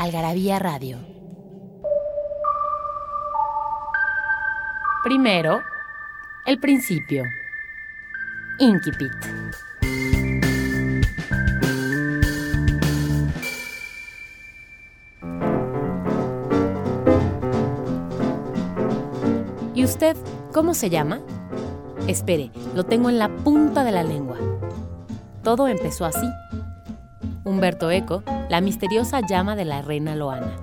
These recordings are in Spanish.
Algarabía Radio. Primero, el principio. Inquipit. ¿Y usted cómo se llama? Espere, lo tengo en la punta de la lengua. Todo empezó así. Humberto Eco, la misteriosa llama de la reina Loana.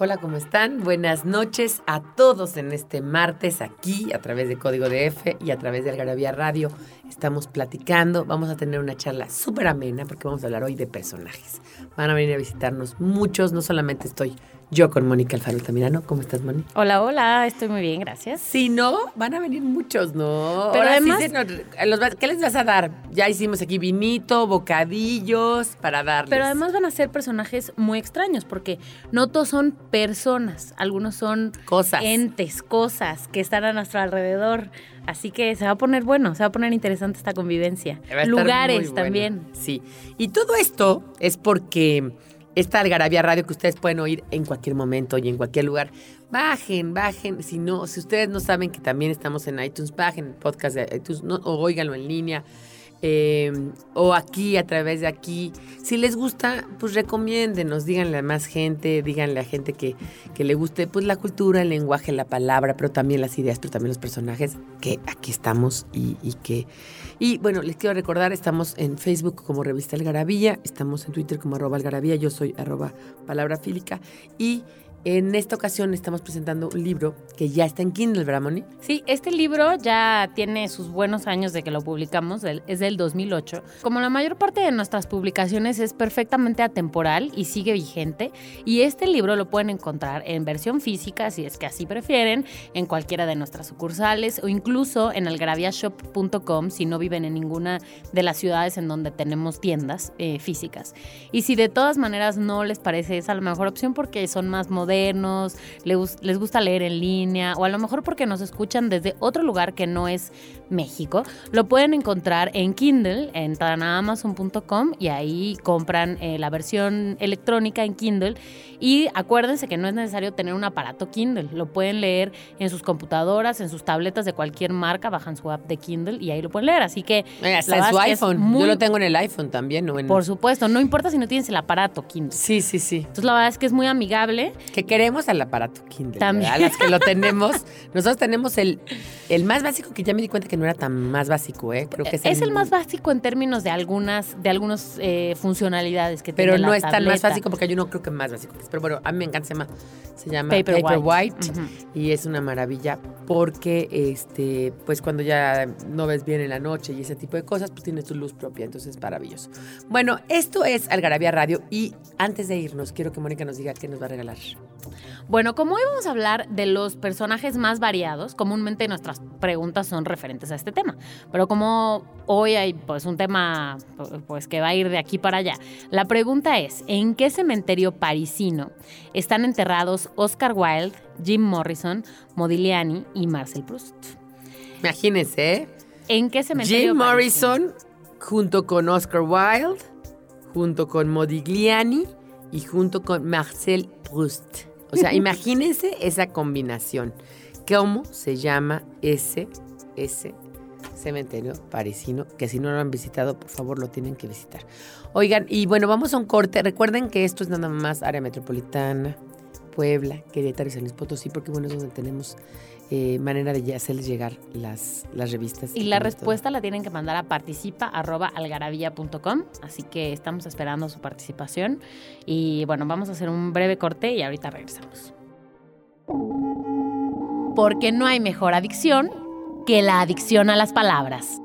Hola, ¿cómo están? Buenas noches a todos en este martes aquí a través de Código de F y a través de Algarabía Radio. Estamos platicando, vamos a tener una charla súper amena porque vamos a hablar hoy de personajes. Van a venir a visitarnos muchos, no solamente estoy yo con Mónica Alfaro Altamirano. ¿Cómo estás, Mónica? Hola, hola, estoy muy bien, gracias. Si no, van a venir muchos, ¿no? Pero Ahora sí además- se nos- los va- ¿Qué les vas a dar? Ya hicimos aquí vinito, bocadillos para darles. Pero además van a ser personajes muy extraños porque no todos son personas, algunos son Cosas. entes, cosas que están a nuestro alrededor. Así que se va a poner bueno, se va a poner interesante esta convivencia. Va a estar Lugares muy bueno. también. Sí. Y todo esto es porque esta Algarabía Radio que ustedes pueden oír en cualquier momento y en cualquier lugar. Bajen, bajen. Si no, si ustedes no saben que también estamos en iTunes, bajen el podcast de iTunes o óiganlo en línea. eh, o aquí, a través de aquí. Si les gusta, pues recomiéndenos, díganle a más gente, díganle a gente que, que le guste pues la cultura, el lenguaje, la palabra, pero también las ideas, pero también los personajes, que aquí estamos y que... Y bueno, les quiero recordar, estamos en Facebook como Revista Algarabía, estamos en Twitter como arroba yo soy arroba palabra fílica y en esta ocasión estamos presentando un libro que ya está en Kindle, ¿verdad, Moni? Sí, este libro ya tiene sus buenos años de que lo publicamos, es del 2008. Como la mayor parte de nuestras publicaciones es perfectamente atemporal y sigue vigente, y este libro lo pueden encontrar en versión física, si es que así prefieren, en cualquiera de nuestras sucursales o incluso en algaraviashop.com si no viven en ninguna de las ciudades en donde tenemos tiendas eh, físicas. Y si de todas maneras no les parece esa la mejor opción porque son más modernos, les, gus- les gusta leer en línea o a lo mejor porque nos escuchan desde otro lugar que no es México, lo pueden encontrar en Kindle, entran a amazon.com y ahí compran eh, la versión electrónica en Kindle y acuérdense que no es necesario tener un aparato Kindle, lo pueden leer en sus computadoras, en sus tabletas de cualquier marca, bajan su app de Kindle y ahí lo pueden leer, así que hasta en su iPhone. muy- Yo lo tengo en el iPhone también, ¿no? En- por supuesto, no importa si no tienes el aparato Kindle. Sí, sí, sí. Entonces la verdad es que es muy amigable. Que queremos al aparato Kindle. También. ¿verdad? Las que lo tenemos. Nosotros tenemos el, el más básico, que ya me di cuenta que no era tan más básico, ¿eh? Creo que es, Es el más básico en términos de algunas, de algunas eh, funcionalidades que Pero tiene la no es tan más básico porque yo no creo que más básico es. Pero bueno, a mí me encanta, se llama, se llama. Paperwhite. Ujú. Y es una maravilla porque, este, pues cuando ya no ves bien en la noche y ese tipo de cosas, pues tienes tu luz propia, entonces es maravilloso. Bueno, esto es Algarabía Radio y antes de irnos, quiero que Mónica nos diga qué nos va a regalar. Bueno, como hoy vamos a hablar de los personajes más variados, comúnmente nuestras preguntas son referentes a este tema. Pero como hoy hay pues un tema pues que va a ir de aquí para allá, la pregunta es, ¿en qué cementerio parisino están enterrados Oscar Wilde, Jim Morrison, Modigliani y Marcel Proust? Imagínense, ¿eh? ¿En qué cementerio Jim? Morrison junto con Oscar Wilde, junto con Modigliani y junto con Marcel Proust. O sea, imagínense esa combinación. ¿Cómo se llama ese, ese cementerio parisino? Que si no lo han visitado, por favor, lo tienen que visitar. Oigan, y bueno, vamos a un corte. Recuerden que esto es nada más área metropolitana, Puebla, Querétaro y San Luis Potosí, porque bueno, es donde tenemos eh, manera de hacerles llegar las, las revistas. Y la todo respuesta la tienen que mandar a participa.algarabía.com. Así que estamos esperando su participación. Y bueno, vamos a hacer un breve corte y ahorita regresamos. Porque no hay mejor adicción que la adicción a las palabras.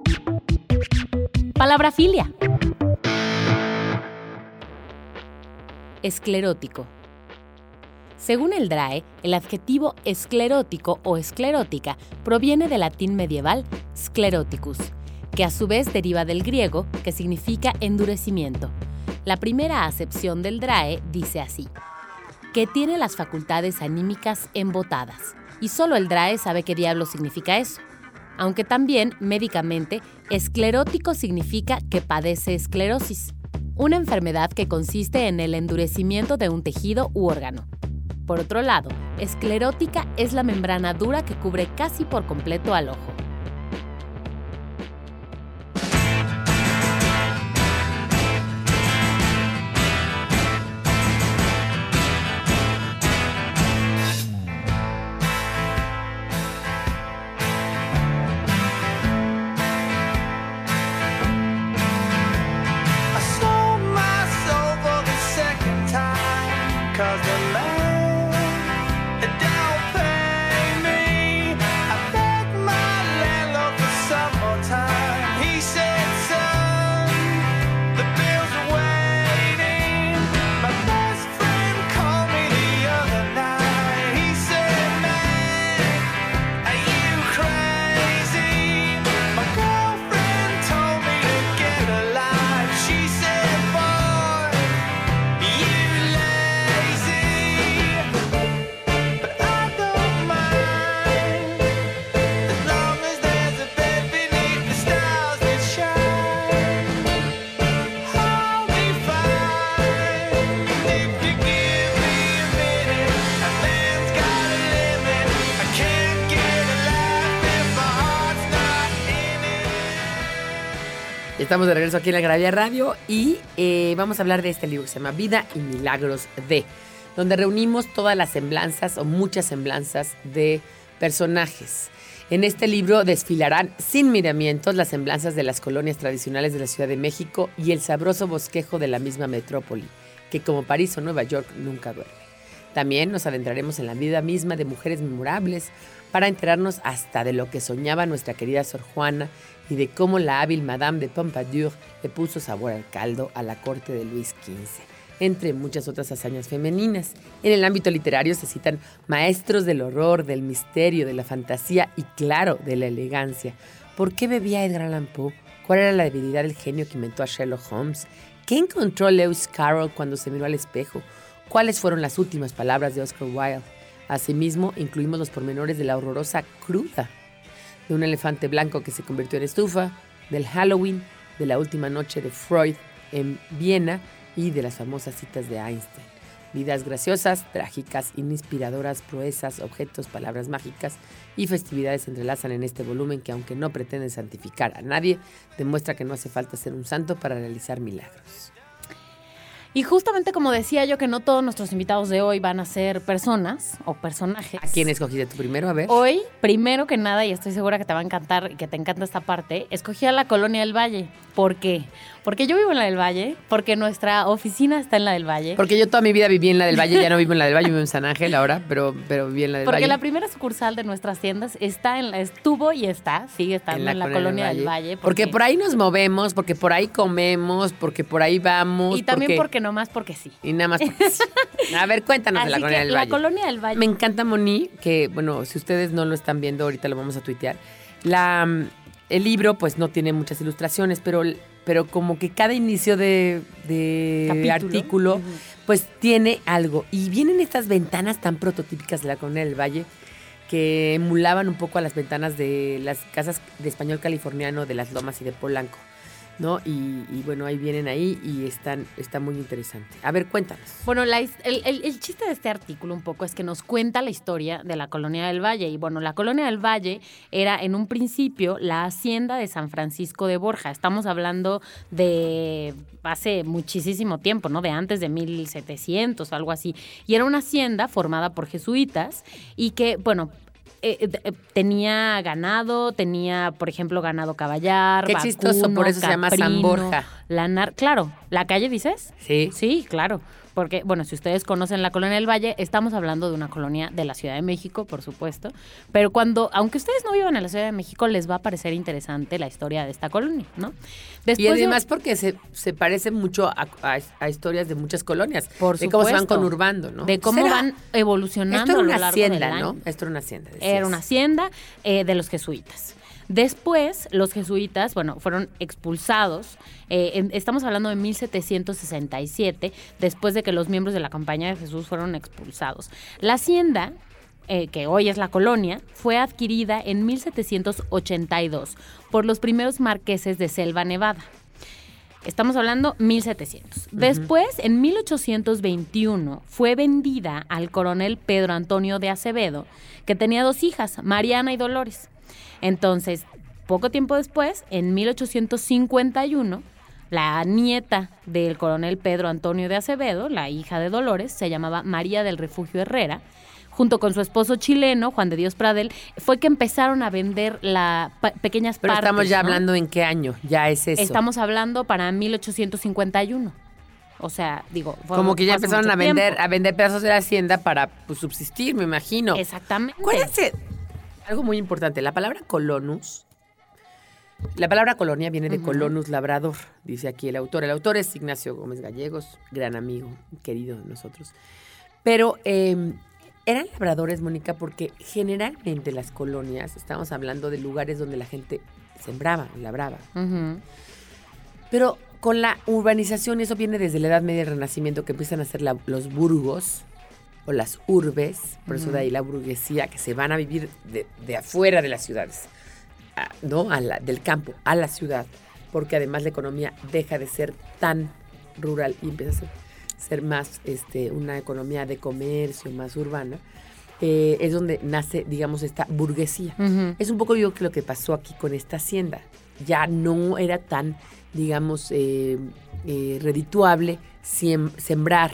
Palabra filia. Esclerótico. Según el DRAE, el adjetivo esclerótico o esclerótica proviene del latín medieval scleroticus, que a su vez deriva del griego, que significa endurecimiento. La primera acepción del DRAE dice así, que tiene las facultades anímicas embotadas, y solo el DRAE sabe qué diablo significa eso. Aunque también, médicamente, esclerótico significa que padece esclerosis, una enfermedad que consiste en el endurecimiento de un tejido u órgano. Por otro lado, esclerótica es la membrana dura que cubre casi por completo al ojo. Estamos de regreso aquí en la Gravia Radio y eh, vamos a hablar de este libro que se llama Vida y Milagros de, donde reunimos todas las semblanzas o muchas semblanzas de personajes. En este libro desfilarán sin miramientos las semblanzas de las colonias tradicionales de la Ciudad de México y el sabroso bosquejo de la misma metrópoli, que como París o Nueva York nunca duerme. También nos adentraremos en la vida misma de mujeres memorables para enterarnos hasta de lo que soñaba nuestra querida Sor Juana y de cómo la hábil Madame de Pompadour le puso sabor al caldo a la corte de Luis XV, entre muchas otras hazañas femeninas. En el ámbito literario se citan maestros del horror, del misterio, de la fantasía y, claro, de la elegancia. ¿Por qué bebía Edgar Allan Poe? ¿Cuál era la debilidad del genio que inventó a Sherlock Holmes? ¿Qué encontró Lewis Carroll cuando se miró al espejo? ¿Cuáles fueron las últimas palabras de Oscar Wilde? Asimismo, incluimos los pormenores de la horrorosa cruda de un elefante blanco que se convirtió en estufa, del Halloween, de la última noche de Freud en Viena y de las famosas citas de Einstein. Vidas graciosas, trágicas, inspiradoras, proezas, objetos, palabras mágicas y festividades se entrelazan en este volumen que aunque no pretende santificar a nadie, demuestra que no hace falta ser un santo para realizar milagros. Y justamente como decía yo que no todos nuestros invitados de hoy van a ser personas o personajes. ¿A quién escogiste tú primero? A ver. Hoy, primero que nada, y estoy segura que te va a encantar y que te encanta esta parte, escogí a la Colonia del Valle. ¿Por qué? Porque yo vivo en la del Valle, porque nuestra oficina está en la del Valle. Porque yo toda mi vida viví en la del Valle, ya no vivo en la del Valle, vivo en San Ángel ahora, pero, pero viví en la del Porque Valle. la primera sucursal de nuestras tiendas está en la, estuvo y está, sigue estando en la, colonia del Valle. Porque por ahí nos movemos, porque por ahí comemos, porque por ahí vamos. Y también porque nomás porque sí. Y nada más porque sí. A ver, cuéntanos de la colonia del la Valle. colonia del Valle. Me encanta Moni, que bueno, si ustedes no lo están viendo, ahorita lo vamos a tuitear. La, mm, el libro, pues no tiene muchas ilustraciones, pero, pero como que cada inicio de, artículo, pues tiene algo. Y vienen estas ventanas tan prototípicas de la colonia del Valle que emulaban un poco a las ventanas de las casas de español californiano de las Lomas y de Polanco. ¿No? Y, y bueno, ahí vienen ahí y están, está muy interesante. A ver, cuéntanos. Bueno, la el- el chiste de este artículo un poco es que nos cuenta la historia de la colonia del Valle. Y bueno, la colonia del Valle era en un principio la hacienda de San Francisco de Borja. Estamos hablando de hace muchísimo tiempo, ¿no? De antes de 1700 o algo así. Y era una hacienda formada por jesuitas y que, bueno... eh, eh, eh, tenía ganado, tenía, por ejemplo, ganado caballar. Qué chistoso, por vacuno, eso se llama San Borja. lanar. Claro, ¿la calle dices? Sí. Sí, claro. Porque, bueno, si ustedes conocen la colonia del Valle, estamos hablando de una colonia de la Ciudad de México, por supuesto, pero cuando, aunque ustedes no vivan en la Ciudad de México, les va a parecer interesante la historia de esta colonia, ¿no? Y de- además porque se, se parece mucho a, a- a historias de muchas colonias. Por de cómo se van conurbando, ¿no? de cómo Será- van evolucionando Esto era a lo una del hacienda, año. ¿no? Esto era una hacienda. Era una hacienda eh, de los jesuitas. Después, los jesuitas, bueno, fueron expulsados. eh, en- estamos hablando de 1767, después de que los miembros de la Compañía de Jesús fueron expulsados. La hacienda, eh, que hoy es la colonia, fue adquirida en 1782 por los primeros marqueses de Selva Nevada. Estamos hablando 1700. Después, en 1821, fue vendida al coronel Pedro Antonio de Acevedo, que tenía dos hijas, Mariana y Dolores. Entonces, poco tiempo después, en 1851, la nieta del coronel Pedro Antonio de Acevedo, la hija de Dolores, se llamaba María del Refugio Herrera, junto con su esposo chileno, Juan de Dios Pradel, fue que empezaron a vender la pa- pequeñas Pero partes. estamos ya ¿no? hablando en qué año, ya es eso. Estamos hablando para 1851. O sea, digo, fue- Como que ya empezaron a vender, tiempo. a vender pedazos de la hacienda para pues, subsistir, me imagino. Exactamente. Acuérdense, algo muy importante, la palabra colonus, la palabra colonia viene de colonus labrador, dice aquí el autor. El autor es Ignacio Gómez Gallegos, gran amigo, querido de nosotros. Pero eh, eran labradores, Mónica, porque generalmente las colonias, estamos hablando de lugares donde la gente sembraba, labraba. Pero con la urbanización, y eso viene desde la Edad Media y el Renacimiento, que empiezan a ser la- los burgos o las urbes, por eso de ahí la burguesía, que se van a vivir de, de afuera de las ciudades, a- ¿no? A la- del campo a la ciudad, porque además la economía deja de ser tan rural y empieza a ser, ser más este, una economía de comercio, más urbana. eh, es donde nace, digamos, esta burguesía. Es un poco yo que lo que pasó aquí con esta hacienda. Ya no era tan, digamos, eh, eh, redituable sembrar,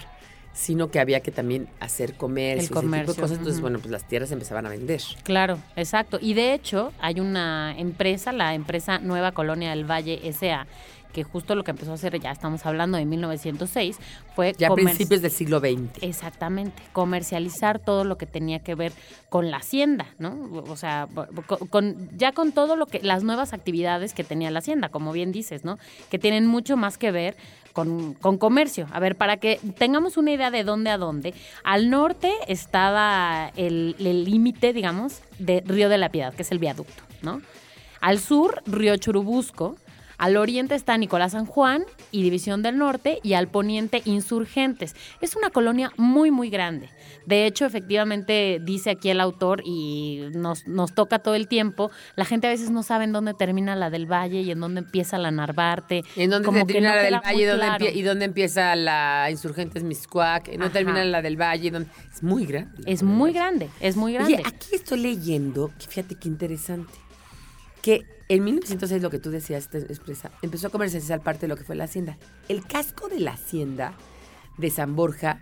sino que había que también hacer comercio, ese tipo de comercio, cosas. Entonces, bueno, pues las tierras empezaban a vender. Claro, exacto. Y de hecho, hay una empresa, la empresa Nueva Colonia del Valle S.A., que justo lo que empezó a hacer, ya estamos hablando de 1906, fue Ya a principios del siglo XX. Exactamente, comercializar todo lo que tenía que ver con la hacienda, ¿no? O sea, con- ya con todo lo que las nuevas actividades que tenía la hacienda, como bien dices, ¿no? Que tienen mucho más que ver con, con comercio. A ver, para que tengamos una idea de dónde a dónde, al norte estaba el límite, digamos, de Río de la Piedad, que es el viaducto, ¿no? Al sur, Río Churubusco. Al oriente está Nicolás San Juan y División del Norte y al poniente Insurgentes. Es una colonia muy, muy grande. De hecho, efectivamente, dice aquí el autor y nos, nos toca todo el tiempo, la gente a veces no sabe en dónde termina la del Valle y en dónde empieza la Narvarte. ¿En dónde Como termina no la del Valle y dónde, claro. empie- y dónde empieza la Insurgentes Miscuac? ¿En dónde termina la del Valle? ¿Dónde- Es muy grande. Es muy grande, es muy grande. Oye, aquí estoy leyendo, que fíjate qué interesante, que en 1906, lo que tú decías, te expresa, empezó a comercializar parte de lo que fue la hacienda. El casco de la hacienda de San Borja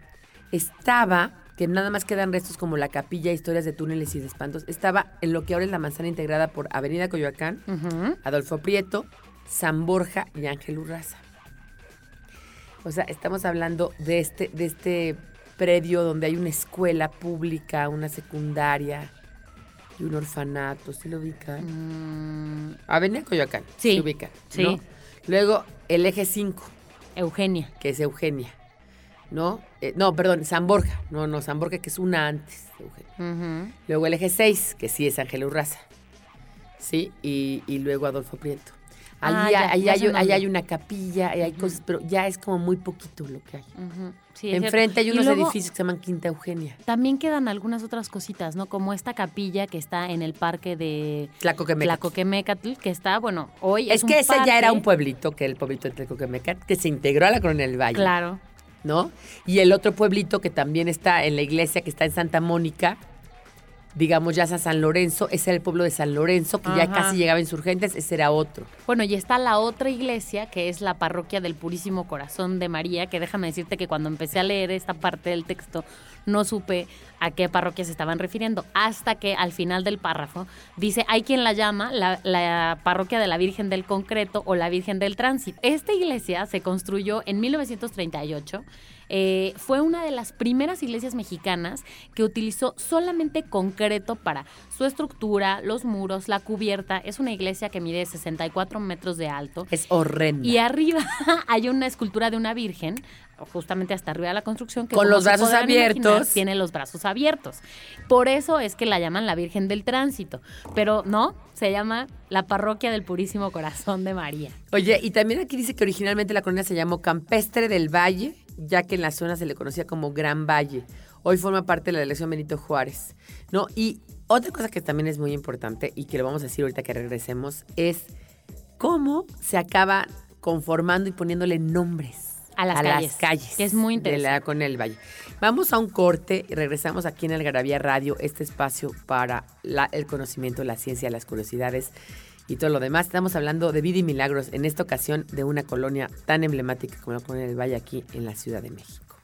estaba, que nada más quedan restos como la capilla, historias de túneles y de espantos, estaba en lo que ahora es la manzana integrada por Avenida Coyoacán. Adolfo Prieto, San Borja y Ángel Urraza. O sea, estamos hablando de este, de este predio donde hay una escuela pública, una secundaria y un orfanato, ¿sí lo ubican? Mm, Avenida Coyoacán, Sí, se ubican, sí. ¿no? Luego el eje 5, Eugenia. que es Eugenia, ¿no? Eh, no, perdón, San Borja, no, no, San Borja que es una antes de Eugenia. Luego el eje 6, que sí es Ángel Urraza. ¿Sí? Y, y luego Adolfo Prieto. Ahí, Ah, hay- ya, ahí hay, ahí una capilla, ahí hay cosas, pero ya es como muy poquito lo que hay. Ujú. Sí, Enfrente hay unos luego edificios que se llaman Quinta Eugenia. También quedan algunas otras cositas, ¿no? Como esta capilla que está en el parque de Tlacoquemecat. Tlacoquemecatl, que está, bueno, hoy Es es, que un ese ya era un pueblito, que el pueblito de Tlacoquemecat, que se integró a la Colonia del Valle, Claro. ¿no? Y el otro pueblito que también está en la iglesia, que está en Santa Mónica, digamos ya San Lorenzo, ese era el pueblo de San Lorenzo, que ya casi llegaba a Insurgentes, ese era otro. Bueno, y está la otra iglesia, que es la parroquia del Purísimo Corazón de María, que déjame decirte que cuando empecé a leer esta parte del texto, no supe a qué parroquia se estaban refiriendo, hasta que al final del párrafo dice, hay quien la llama la, la parroquia de la Virgen del Concreto o la Virgen del Tránsito. Esta iglesia se construyó en 1938. Eh, fue una de las primeras iglesias mexicanas que utilizó solamente concreto para su estructura, los muros, la cubierta. Es una iglesia que mide 64 metros de alto. Es horrenda. Y arriba hay una escultura de una virgen, justamente hasta arriba de la construcción, que Con los brazos imaginar, abiertos. tiene los brazos abiertos. Por eso es que la llaman la Virgen del Tránsito. Pero no, se llama la Parroquia del Purísimo Corazón de María. Oye, y también aquí dice que originalmente la colonia se llamó Campestre del Valle, ya que en la zona se le conocía como Gran Valle. Hoy forma parte de la delegación Benito Juárez. ¿no? Y otra cosa que también es muy importante y que lo vamos a decir ahorita que regresemos es cómo se acaba conformando y poniéndole nombres A las calles, calles que es muy de la con el Valle. Vamos a un corte y regresamos aquí en Algarabía Radio, este espacio para la- el conocimiento, la ciencia, las curiosidades y todo lo demás. Estamos hablando de vida y milagros, en esta ocasión de una colonia tan emblemática como la colonia del Valle aquí en la Ciudad de México.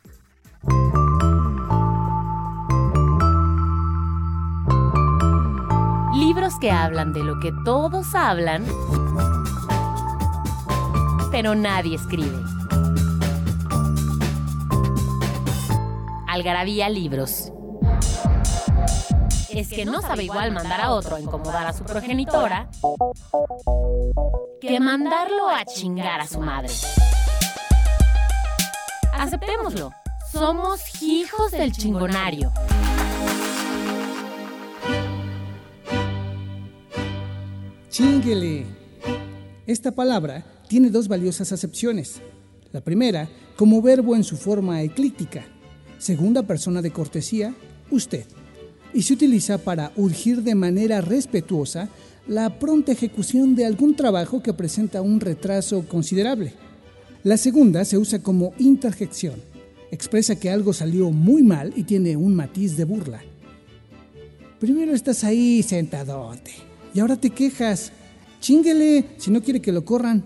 Libros que hablan de lo que todos hablan, pero nadie escribe. Algarabía Libros. Es que no sabe igual mandar a otro a incomodar a su progenitora que mandarlo a chingar a su madre. Aceptémoslo. Somos hijos del chingonario. Chinguele. Esta palabra tiene dos valiosas acepciones. La primera, como verbo en su forma eclíptica. Segunda persona de cortesía, usted. Y se utiliza para urgir de manera respetuosa la pronta ejecución de algún trabajo que presenta un retraso considerable. La segunda se usa como interjección. Expresa que algo salió muy mal y tiene un matiz de burla. Primero estás ahí sentadote y ahora te quejas. Chinguele si no quiere que lo corran.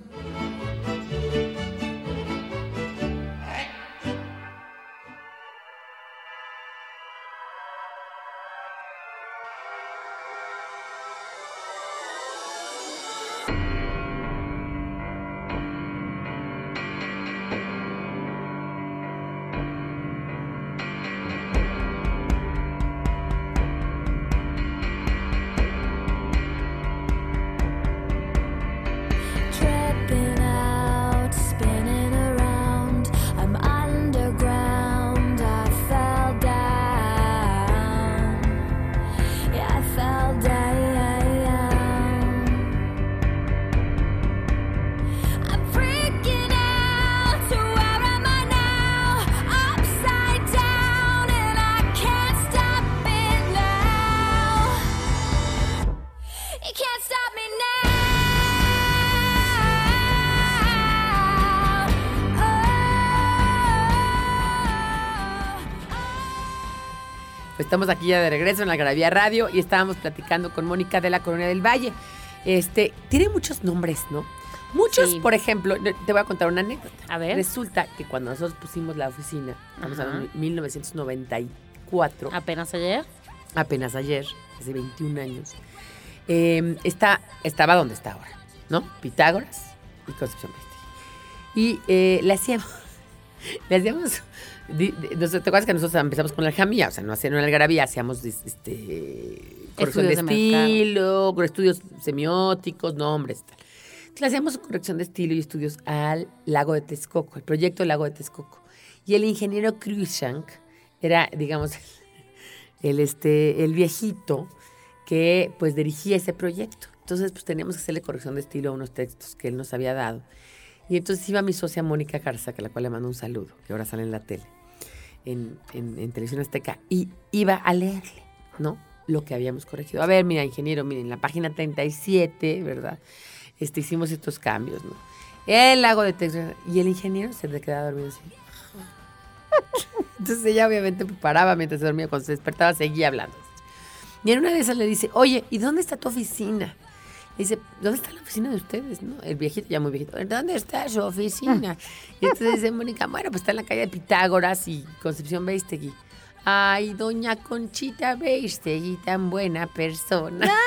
Estamos aquí ya de regreso en la Algarabía Radio y estábamos platicando con Mónica de la Colonia del Valle. Este, tiene muchos nombres, ¿no? Muchos, Sí. por ejemplo, te voy a contar una anécdota. A ver. Resulta que cuando nosotros pusimos la oficina, estamos hablando de 1994, Apenas ayer. apenas ayer, hace 21 años, eh, está, estaba donde está ahora, ¿no? Pitágoras y Concepción Maestre. Y eh, le hacíamos, le hacíamos, ¿te acuerdas que nosotros empezamos con la jamía? O sea, no hacíamos la algarabía, hacíamos este, corrección de Estudios de mercado. estilo, estudios semióticos, nombres, tal. Entonces, hacíamos corrección de estilo y estudios al lago de Texcoco, el proyecto del lago de Texcoco. Y el ingeniero Cruikshank era, digamos, el, este, el viejito que pues dirigía ese proyecto. Entonces pues teníamos que hacerle corrección de estilo a unos textos que él nos había dado. Y entonces iba mi socia Mónica Garza, que a la cual le mando un saludo, que ahora sale en la tele, en, en, Televisión Azteca, y iba a leerle, ¿no? Lo que habíamos corregido. A ver, mira, ingeniero, miren, la página 37, ¿verdad? Este, hicimos estos cambios, ¿no? El lago de Texas. Y el ingeniero se le quedaba dormido así. Entonces ella obviamente paraba mientras se dormía. Cuando se despertaba seguía hablando. Y en una de esas le dice, oye, ¿y dónde está tu oficina? Dice, ¿dónde está la oficina de ustedes? ¿No? El viejito, ya muy viejito. ¿Dónde está su oficina? Y entonces dice Mónica, bueno, pues está en la calle de Pitágoras y Concepción Beistegui. Ay, doña Conchita Beistegui, tan buena persona.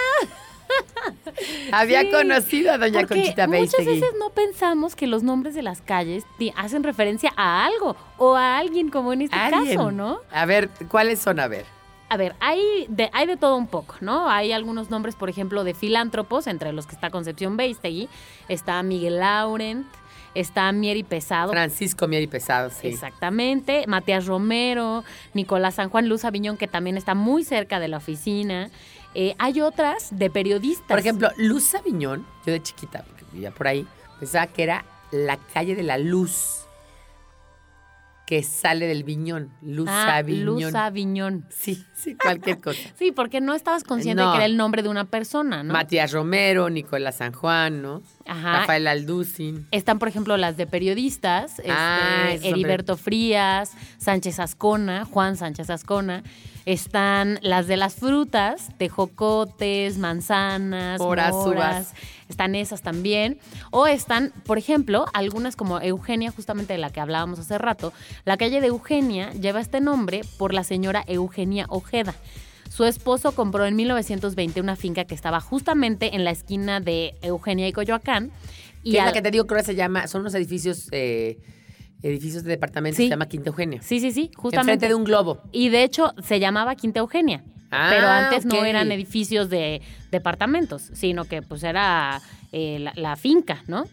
Había Sí, conocido a doña Conchita muchas Beistegui. veces no pensamos que los nombres de las calles hacen referencia a algo o a alguien, como en este Alguien. caso, ¿no? A ver, ¿cuáles son? A ver. A ver, hay de, hay de todo un poco, ¿no? Hay algunos nombres, por ejemplo, de filántropos, entre los que está Concepción Beistegui, está Miguel Laurent, está Mieri Pesado. Francisco Mieri Pesado, sí. Exactamente, Matías Romero, Nicolás San Juan Luz Aviñón, que también está muy cerca de la oficina. Eh, hay otras de periodistas. Por ejemplo, Luz Aviñón, yo de chiquita, porque vivía por ahí, pensaba que era la calle de la luz que sale del viñón. Luz ah, Aviñón. Luz Aviñón. Sí, sí, cualquier cosa. Sí, porque no estabas consciente No. que era el nombre de una persona, ¿no? Matías Romero, Nicolás San Juan, ¿no? Ajá. Rafael Alducin. Están, por ejemplo, las de periodistas, Ah, este, son Heriberto Frías, Sánchez Ascona, Juan Sánchez Ascona. Están las de las frutas, tejocotes, manzanas, moras. uvas. Están esas también. O están, por ejemplo, algunas como Eugenia, justamente de la que hablábamos hace rato. La calle de Eugenia lleva este nombre por la señora Eugenia Ojeda. Su esposo compró en 1920 una finca que estaba justamente en la esquina de Eugenia y Coyoacán. Y Que es la que te digo que ahora se llama, son unos edificios, eh, edificios de departamentos, Sí. se llama Quinta Eugenia. Sí, sí, sí, Enfrente justamente. de un globo. Y de hecho se llamaba Quinta Eugenia. Ah, pero antes no eran edificios de departamentos, sino que pues era eh, la, la finca, ¿no?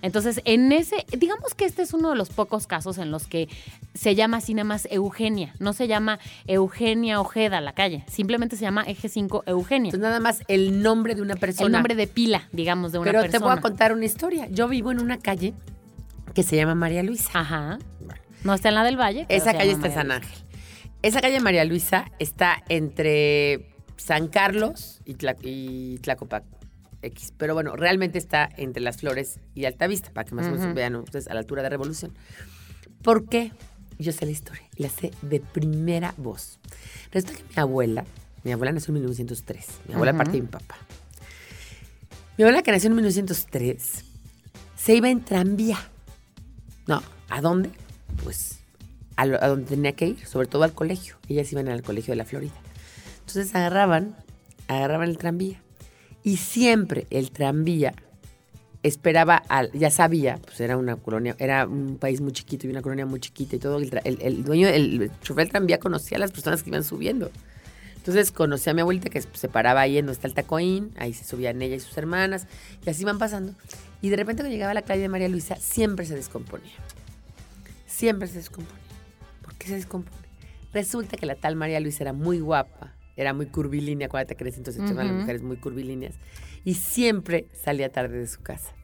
Entonces, en ese, digamos que este es uno de los pocos casos en los que se llama así nada más Eugenia, no se llama Eugenia Ojeda la calle, simplemente se llama Eje 5 Eugenia. Entonces nada más el nombre de una persona. El nombre de pila, digamos, de una Pero persona. te voy a contar una historia. Yo vivo en una calle que se llama María Luisa. Ajá. No está en la del Valle. pero Esa calle está en San. Ángel. Esa calle María Luisa está entre San Carlos y, Tla- y Tlacopac X. Pero bueno, realmente está entre Las Flores y Altavista, para que más o menos vean ustedes a la altura de Revolución. ¿Por qué? Yo sé la historia la sé de primera voz. Resulta que mi abuela, mi abuela nació en 1903, mi abuela parte de mi papá. Mi abuela que nació en 1903 se iba en tranvía. No, ¿a dónde? Pues a, lo- donde tenía que ir, sobre todo al colegio. Ellas iban al colegio de la Florida. Entonces agarraban, agarraban el tranvía. Y siempre el tranvía esperaba al, ya sabía, pues era una colonia, era un país muy chiquito y una colonia muy chiquita y todo. El, tra- el- el dueño, el chofer del tranvía conocía a las personas que iban subiendo. Entonces conocí a mi abuelita que se paraba ahí en donde está el tacoín, ahí se subían ella y sus hermanas, y así iban pasando. Y de repente cuando llegaba a la calle de María Luisa, siempre se descomponía. Siempre se descomponía. ¿Por qué se descompone? Resulta que la tal María Luisa era muy guapa, era muy curvilínea, acuérdate que en ese entonces estaban las Ujú. mujeres muy curvilíneas, y siempre salía tarde de su casa.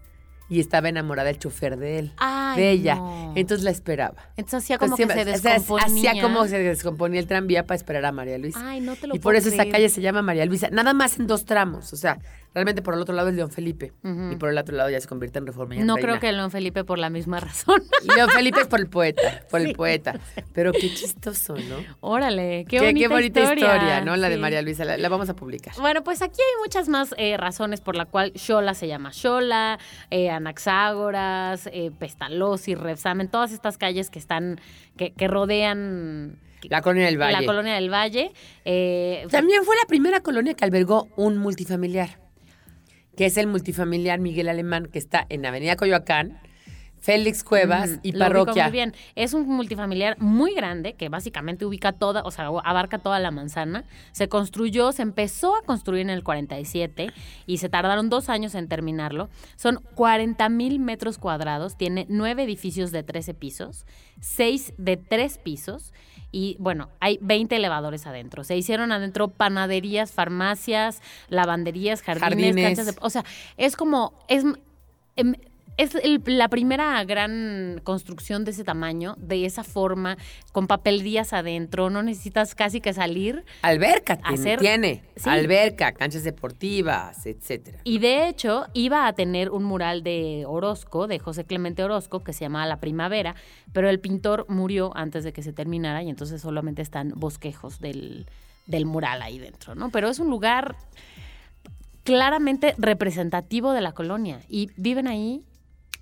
Y estaba enamorada del chofer de él, Ay, de ella. no. Entonces la esperaba. Entonces hacía como Entonces, que se siempre- o sea, descomponía. Hacía como se descomponía el tranvía para esperar a María Luisa. Ay, no te lo Y por eso esa creer. calle se llama María Luisa. Nada más en dos tramos. O sea, realmente por el otro lado es León Felipe. Y por el otro lado ya se convierte en Reforma. y en No Reina. creo que León Felipe por la misma razón. León Felipe es por el poeta, por Sí. el poeta. Pero qué chistoso, ¿no? Órale, qué bonita, bonita historia, ¿no? La de. María Luisa. La, la vamos a publicar. Bueno, pues aquí hay muchas más eh, razones por la cual Xola se llama Xola, eh, Anaxágoras, eh, Pestalozzi, Repsamen, todas estas calles que están, que, que rodean La colonia del Valle. la colonia del Valle. eh, También fue la primera colonia que albergó un multifamiliar, que es el multifamiliar Miguel Alemán, que está en Avenida Coyoacán, Félix Cuevas Mm, y lo Parroquia. Muy bien. Es un multifamiliar muy grande que básicamente ubica toda, o sea, abarca toda la manzana. Se construyó, se empezó a construir en el 47 y se tardaron dos años en terminarlo. Son 40 mil metros cuadrados, tiene nueve edificios de 13 pisos, seis de tres pisos. Y bueno, hay 20 elevadores adentro. Se hicieron adentro panaderías, farmacias, lavanderías, jardines, Jardines. canchas de... O sea, es como... Es, em, es el- la primera gran construcción de ese tamaño, de esa forma, con papelerías adentro. No necesitas casi que salir. Alberca tiene, Hacer- tiene. Sí. alberca, canchas deportivas, etcétera. Y de hecho, iba a tener un mural de Orozco, de José Clemente Orozco, que se llamaba La Primavera, pero el pintor murió antes de que se terminara y entonces solamente están bosquejos del, del mural ahí dentro, ¿no? Pero es un lugar claramente representativo de la colonia y viven ahí,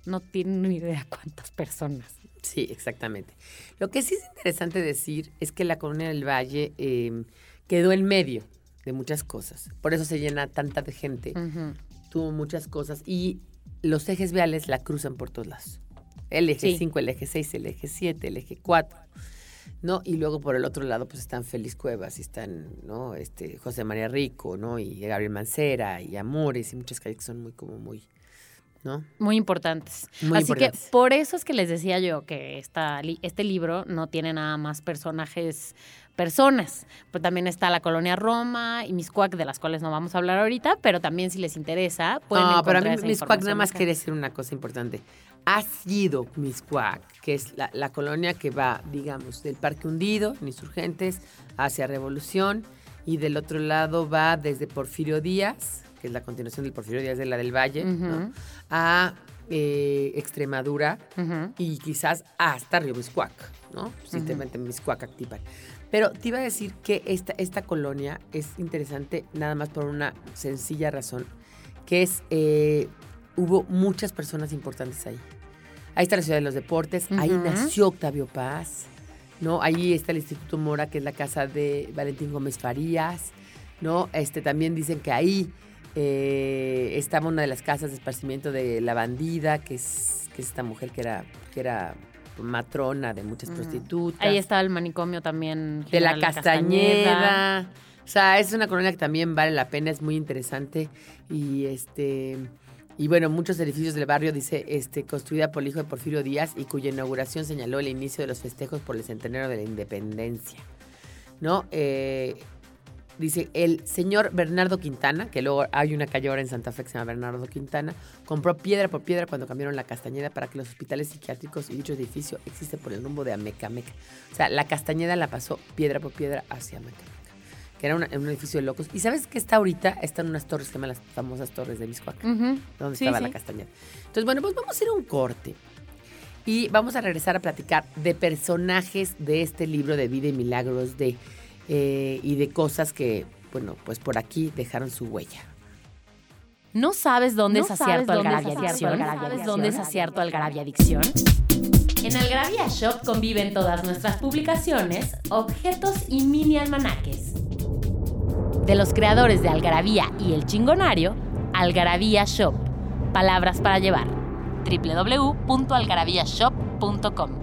no tienen ni idea cuántas personas. Sí, exactamente. Lo que sí es interesante decir es que la colonia del Valle eh, quedó en medio de muchas cosas. Por eso se llena tanta de gente. Tuvo muchas cosas y los ejes viales la cruzan por todos lados. El eje Sí. 5, el eje 6, el eje 7, el eje 4. ¿no? Y luego por el otro lado pues están Félix Cuevas y están, ¿no? Este José María Rico, ¿no? Y Gabriel Mancera y Amores y muchas calles que son muy como muy, ¿no? Muy importantes. Muy Así importantes. que por eso es que les decía yo que esta, li- este libro no tiene nada más personajes, personas. Pero también está la colonia Roma y Miscuac, de las cuales no vamos a hablar ahorita, pero también si les interesa, pueden No, pero a mí Miscuac nada más acá. quiere decir una cosa importante. Ha sido Miscuac, que es la, la colonia que va, digamos, del Parque Hundido, en Insurgentes, hacia Revolución, y del otro lado va desde Porfirio Díaz, que es la continuación del Porfirio Díaz de la del Valle, a eh, Extremadura y quizás hasta Río Miscuac, ¿no? Simplemente Miscuac Actipan. Pero te iba a decir que esta, esta colonia es interesante nada más por una sencilla razón, que es, eh, hubo muchas personas importantes ahí. Ahí está la Ciudad de los Deportes, ahí nació Octavio Paz, ¿no? Ahí está el Instituto Mora, que es la casa de Valentín Gómez Farías, ¿no? Este, también dicen que ahí eh, estaba una de las casas de esparcimiento de la bandida, que es, que es esta mujer que era, que era matrona de muchas prostitutas. Ahí está el manicomio también. De la Castañeda. O sea, es una colonia que también vale la pena, es muy interesante. Y este. Y bueno, muchos edificios del barrio, dice, este, construida por el hijo de Porfirio Díaz y cuya inauguración señaló el inicio de los festejos por el centenario de la independencia. ¿No? Eh, dice, el señor Bernardo Quintana, que luego hay una calle ahora en Santa Fe que se llama Bernardo Quintana, compró piedra por piedra cuando cambiaron la Castañeda para que los hospitales psiquiátricos y dicho edificio existe por el rumbo de Amecameca. O sea, la Castañeda la pasó piedra por piedra hacia Amecameca, que era una- un edificio de locos. ¿Y sabes qué está ahorita? Están unas torres que se llaman las famosas torres de Miscuac Ujú. donde Sí, estaba sí. la castañeda. Entonces, bueno, pues vamos a ir a un corte. Y vamos a regresar a platicar de personajes de este libro de vida y milagros de, eh, y de cosas que, bueno, pues por aquí dejaron su huella. ¿No sabes dónde ¿No tu dónde algarabia adicción? algarabia ¿Sabes dónde saciar tu algarabia adicción? En Algarabía Shop conviven todas nuestras publicaciones, objetos y mini almanaques. De los creadores de Algarabía y El Chingonario, Algarabía Shop. Palabras para llevar. www.algarabíashop.com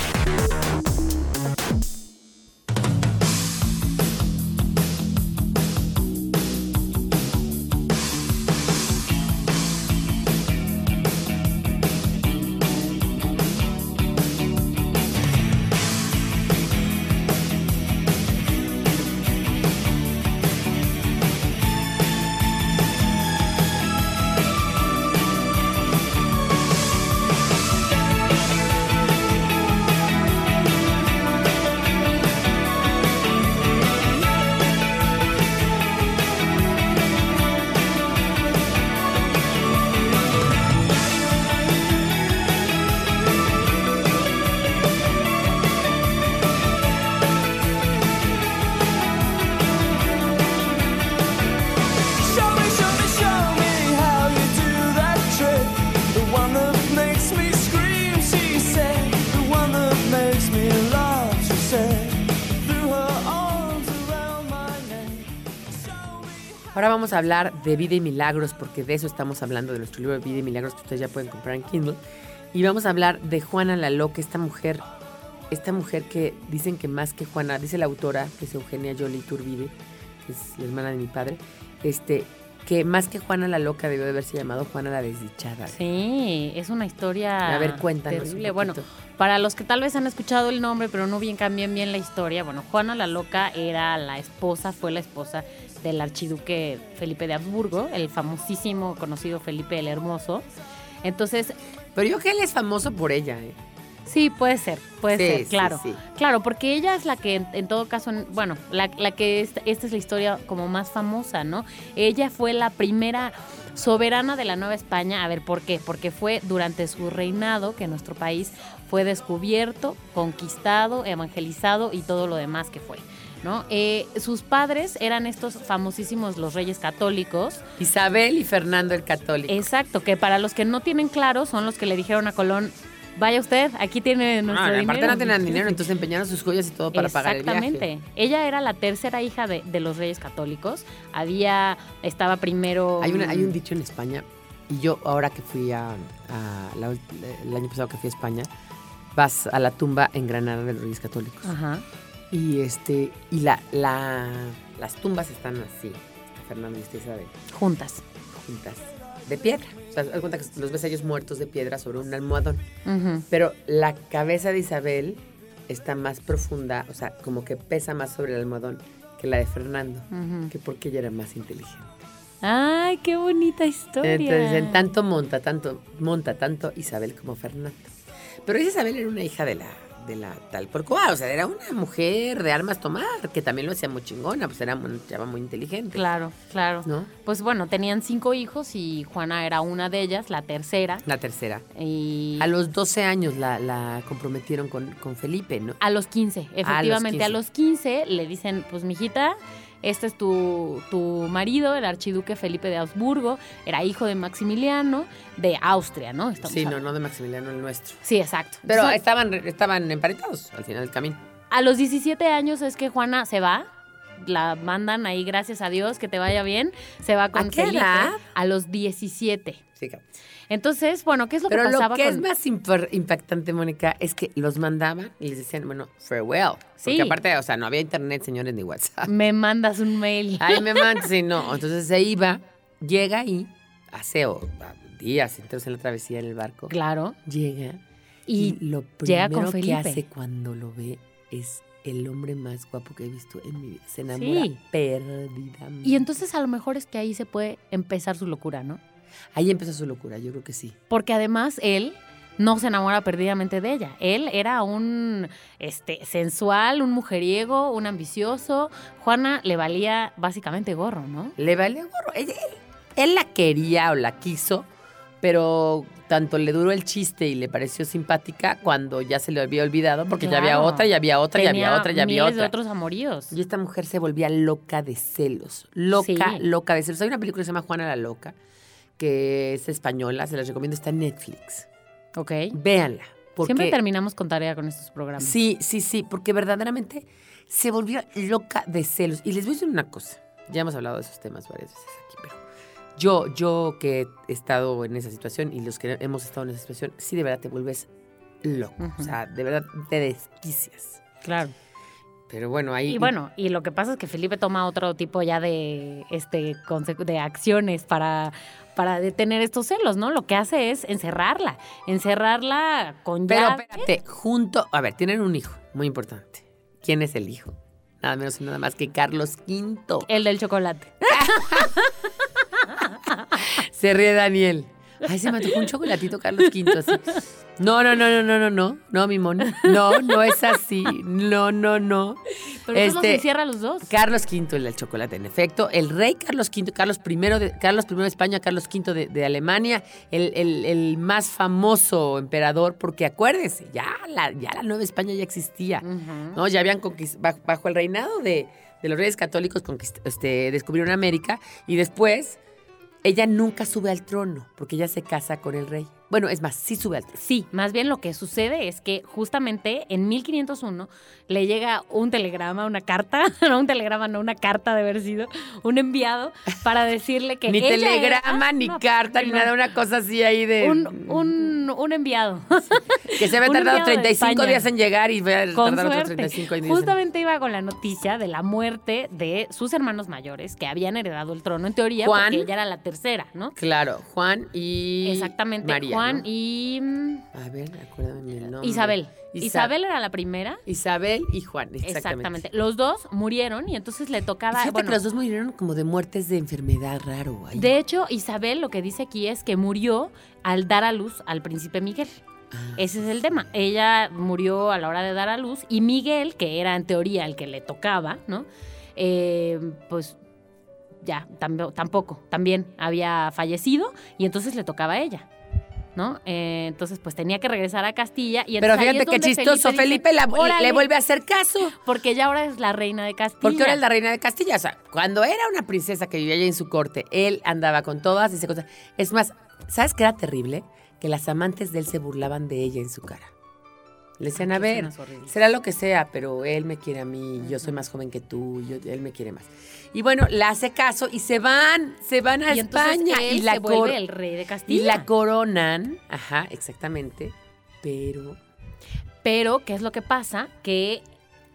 Vamos a hablar de vida y milagros, porque de eso estamos hablando, de nuestro libro de vida y milagros que ustedes ya pueden comprar en Kindle. Y vamos a hablar de Juana la Loca, esta mujer, esta mujer que dicen que más que Juana, dice la autora, que es Eugenia Jolie Turbide, que es la hermana de mi padre, este, que más que Juana la Loca debió de haberse llamado Juana la Desdichada. Sí, es una historia A ver, cuéntanos terrible. Bueno, para los que tal vez han escuchado el nombre, pero no bien cambian bien la historia, bueno, Juana la Loca era la esposa, fue la esposa del archiduque Felipe de Habsburgo, el famosísimo, conocido Felipe el Hermoso. Entonces, Pero yo creo que él es famoso por ella, ¿eh? Sí, puede ser, puede Sí, ser, claro. sí. Claro, porque ella es la que, en, en todo caso, en- bueno, la, la que esta, esta es la historia como más famosa, ¿no? Ella fue la primera soberana de la Nueva España. A ver, ¿por qué? Porque fue durante su reinado que nuestro país fue descubierto, conquistado, evangelizado y todo lo demás que fue. ¿No? Eh, sus padres eran estos famosísimos los reyes católicos. Isabel y Fernando el Católico. Exacto, que para los que no tienen claro son los que le dijeron a Colón, vaya usted, aquí tiene nuestro Ah, dinero. aparte no tenían dinero, entonces empeñaron sus joyas y todo para pagar el viaje. Exactamente. Ella era la tercera hija de, de los reyes católicos. Había, estaba primero... Hay, una- hay mm, un dicho en España, y yo ahora que fui a, a la el año pasado que fui a España, vas a la tumba en Granada de los Reyes Católicos. Ajá. Y este, y la, la, las tumbas están así, Fernando y Isabel, Juntas. juntas, de piedra. O sea, cuenta que los ves a ellos muertos de piedra sobre un almohadón. Pero la cabeza de Isabel está más profunda, o sea, como que pesa más sobre el almohadón que la de Fernando, que porque ella era más inteligente. Ay, qué bonita historia. Entonces, en tanto monta, tanto monta tanto Isabel como Fernando. Pero Isabel era una hija de la de la tal Porcoa, o sea, era una mujer de armas tomar, que también lo hacía muy chingona, pues era una chava muy inteligente. Claro, claro. ¿No? Pues bueno, tenían cinco hijos y Juana era una de ellas, la tercera. La tercera. Y A los 12 años la, la comprometieron con, con Felipe, ¿no? a los 15, efectivamente, a 15. los 15 le dicen, pues mijita, este es tu, tu marido, el archiduque Felipe de Habsburgo, era hijo de Maximiliano de Austria, ¿no? Estamos Sí, no, hablando. no de Maximiliano el nuestro. Sí, exacto. Pero Entonces, estaban, estaban emparentados al final del camino. a los 17 años es que Juana se va. La mandan ahí, gracias a Dios, que te vaya bien. Se va con qué Felipe edad? a los 17. Sí, cabrón. Entonces, bueno, ¿qué es lo Pero que lo pasaba que es más impactante, Mónica, es que los mandaban y les decían, bueno, farewell. Sí. Porque aparte, o sea, no había internet, señores, ni WhatsApp. Me mandas un mail. Ay, me mandas, sí, no. Entonces se iba, llega ahí, hace o, días enteros en la travesía en el barco. Claro. Llega Y y, lo llega primero con que hace cuando lo ve es el hombre más guapo que he visto en mi vida. Se enamora Sí. perdidamente. Y entonces a lo mejor es que ahí se puede empezar su locura, ¿no? Ahí empezó su locura, yo creo que sí. Porque además él no se enamora perdidamente de ella. Él era un este, sensual, un mujeriego, un ambicioso. Juana le valía básicamente gorro, ¿no? Le vale gorro. Él, él- él la quería o la quiso, pero tanto le duró el chiste y le pareció simpática cuando ya se le había olvidado, porque ya había otra, ya había otra, ya Tenía había otra, ya había miles de otra. otros amoríos. Y esta mujer se volvía loca de celos. Loca, Sí. loca de celos. Hay una película que se llama Juana la Loca, que es española, se las recomiendo, está en Netflix. Ok. Véanla. Porque, Siempre terminamos con tarea con estos programas. Sí, sí, sí, porque verdaderamente se volvió loca de celos. Y les voy a decir una cosa. Ya hemos hablado de esos temas varias veces aquí, pero yo, yo que he estado en esa situación y los que hemos estado en esa situación, sí de verdad te vuelves loco. O sea, de verdad te desquicias. Claro. Pero bueno, ahí... Y bueno, y lo que pasa es que Felipe toma otro tipo ya de este de acciones para para detener estos celos, ¿no? Lo que hace es encerrarla, encerrarla con Pero llave. espérate, junto... A ver, tienen un hijo, muy importante. ¿Quién es el hijo? Nada menos y nada más que Carlos V. El del chocolate. Se ríe Daniel. Ay, se me antojó un chocolatito Carlos V así. No, no, no, no, no, no, no, no, mi mono. No, no es así. No, no, no. Pero eso Este, encierra a los dos. Carlos V, el chocolate, en efecto. El rey Carlos V, Carlos I de, Carlos I de España, Carlos V de, de Alemania, el, el- el más famoso emperador, porque acuérdese, ya la, ya la Nueva España ya existía. ¿no? Ya habían conquistado, bajo, el reinado de, de los reyes católicos, este, descubrieron América y después ella nunca sube al trono porque ella se casa con el rey. Bueno, es más, sí sube al trono. Sí, más bien lo que sucede es que justamente en 1501 le llega un telegrama, una carta, no un telegrama, no una carta de haber sido, un enviado para decirle que Ni ella telegrama, era- ni no, carta, ni nada, una cosa así ahí de... Un, un, un enviado. que se había tardado enviado de 35 España. días en llegar y va a tardar otros suerte. 35 días. en- Justamente iba con la noticia de la muerte de sus hermanos mayores que habían heredado el trono en teoría Juan. porque ella era la tercera, ¿no? Claro, Juan y... Exactamente. María, Juan ¿no? y mm, A ver, acuérdame el nombre. Isabel. Isa- Isabel era la primera. Isabel y Juan, exactamente. Exactamente. Los dos murieron y entonces le tocaba. Fíjate bueno, que los dos murieron como de muertes de enfermedad raro. ahí. De hecho, Isabel lo que dice aquí es que murió al dar a luz al príncipe Miguel. Ah. Ese es el tema. Ella murió a la hora de dar a luz y Miguel, que era en teoría el que le tocaba, ¿no? Eh, pues ya, tampoco, también había fallecido y entonces le tocaba a ella. ¿No? Eh, entonces, pues tenía que regresar a Castilla. Y Pero fíjate qué chistoso, Felipe, le vuelve a hacer caso. Porque ya ahora es la reina de Castilla. Porque ahora es la reina de Castilla. O sea, cuando era una princesa que vivía allá en su corte, él andaba con todas esas cosas. Es más, ¿sabes qué era terrible? Que las amantes de él se burlaban de ella en su cara. Le decían, a ver, será lo que sea, pero él me quiere a mí, yo soy más joven que tú, yo- él me quiere más. Y bueno, le hace caso y se van, se van a Y España. él y la se vuelve el rey de Y Castilla. la coronan, ajá, exactamente, pero Pero, ¿qué es lo que pasa? Que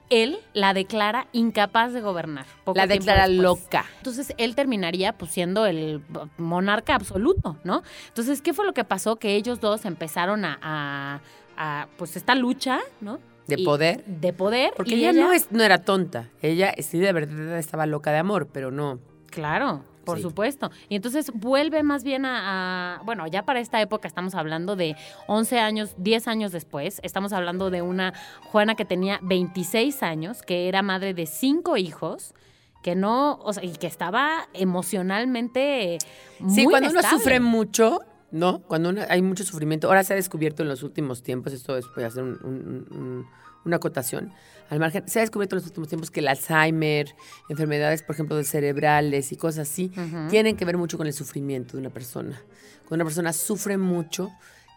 él la declara incapaz de gobernar. poco la declara loca. Entonces él terminaría pues siendo el monarca absoluto, ¿no? Entonces, ¿qué fue lo que pasó? Que ellos dos empezaron a, a- a, pues esta lucha, ¿no? De Y- poder. De poder. Porque y ella, no, es, no era tonta. Ella sí de verdad estaba loca de amor, pero no. Claro, por Sí. supuesto. Y entonces vuelve más bien a, a- Bueno, ya para esta época estamos hablando de 11 años, 10 años después. Estamos hablando de una Juana que tenía 26 años, que era madre de cinco hijos, que no. O sea, y que estaba emocionalmente. Muy Sí, cuando uno inestable. sufre mucho, ¿no? Cuando uno- hay mucho sufrimiento. Ahora se ha descubierto en los últimos tiempos, esto es, voy a hacer un- un- un- una acotación al margen, se ha descubierto en los últimos tiempos que el Alzheimer, enfermedades, por ejemplo, de cerebrales y cosas así, Ujú. tienen que ver mucho con el sufrimiento de una persona. Cuando una persona sufre mucho,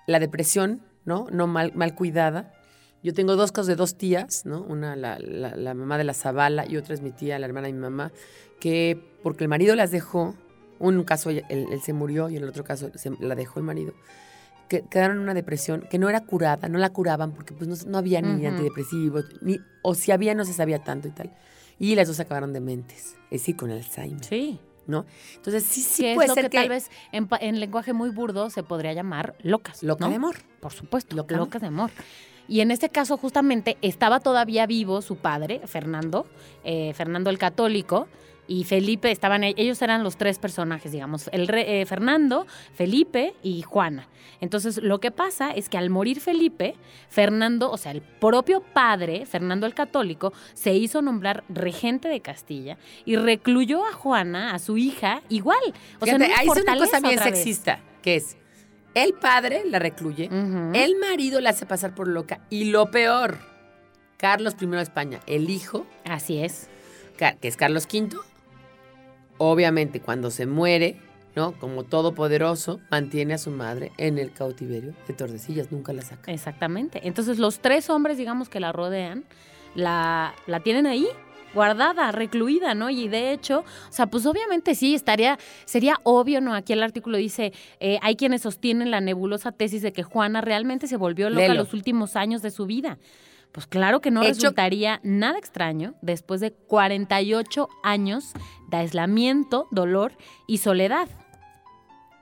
la depresión, ¿no? No mal, mal cuidada. Yo tengo dos casos de dos tías, ¿no? Una, la, la- la mamá de la Zavala y otra es mi tía, la hermana de mi mamá, que porque el marido las dejó, un caso él, él se murió y en el otro caso se- la dejó el marido, que quedaron en una depresión que no era curada, no la curaban porque pues no, no había ni Ujú. antidepresivos, ni, o si había no se sabía tanto y tal. Y las dos acabaron dementes, es decir, con Alzheimer, Sí. ¿no? Entonces sí, sí que puede es lo ser que, que, tal vez en, lenguaje muy burdo se podría llamar locas. loca ¿no? de amor. Por supuesto, Loca locas de amor. Y en este caso, justamente, estaba todavía vivo su padre, Fernando, eh, Fernando el Católico, y Felipe estaban, e- ellos eran los tres personajes, digamos, el re- eh, Fernando, Felipe y Juana. Entonces, lo que pasa es que al morir Felipe, Fernando, o sea, el propio padre, Fernando el Católico, se hizo nombrar regente de Castilla y recluyó a Juana, a su hija, igual. O sea, una ahí es una cosa bien sexista, que es el padre la recluye, el marido la hace pasar por loca y lo peor, Carlos I de España, el hijo, Así es. Que es Carlos V, obviamente cuando se muere, ¿no? Como todopoderoso, mantiene a su madre en el cautiverio de Tordesillas, nunca la saca. Exactamente. Entonces los tres hombres, digamos, que la rodean, la, la tienen ahí guardada, recluida, ¿no? Y de hecho, o sea, pues obviamente sí, estaría, sería obvio, ¿no? Aquí el artículo dice, eh, hay quienes sostienen la nebulosa tesis de que Juana realmente se volvió loca los últimos años de su vida. Pues claro que no Hecho- resultaría nada extraño después de 48 años de aislamiento, dolor y soledad.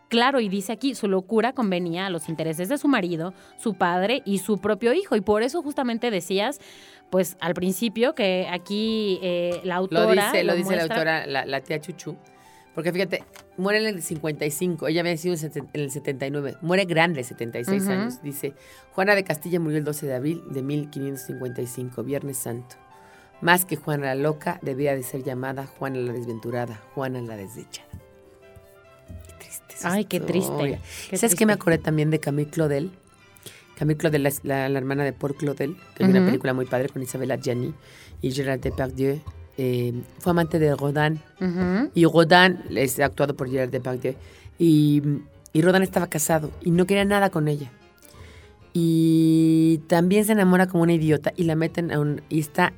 Claro, y dice aquí, su locura convenía a los intereses de su marido, su padre y su propio hijo. Y por eso justamente decías, pues al principio, que aquí eh, la Lo autora... dice, lo dice la autora, la, la tía Chuchu. Porque fíjate, muere en el 55, ella había nacido en el 79, muere grande, 76 Ujú. años. Dice, Juana de Castilla murió el 12 de abril de 1555, Viernes Santo. Más que Juana la loca, debía de ser llamada Juana la desventurada, Juana la desdichada. Qué triste. Ay, qué triste. qué ¿Sabes qué me triste. acordé también de Camille Claudel? Camille Claudel, la, la- la hermana de Paul Claudel, que hay una película muy padre con Isabella Gianni y Gérard Depardieu. Eh, fue amante de Rodin y Rodin es actuado por Gerard Depardieu. Y, y Rodin estaba casado y no quería nada con ella. Y también se enamora como una idiota y la meten a un y está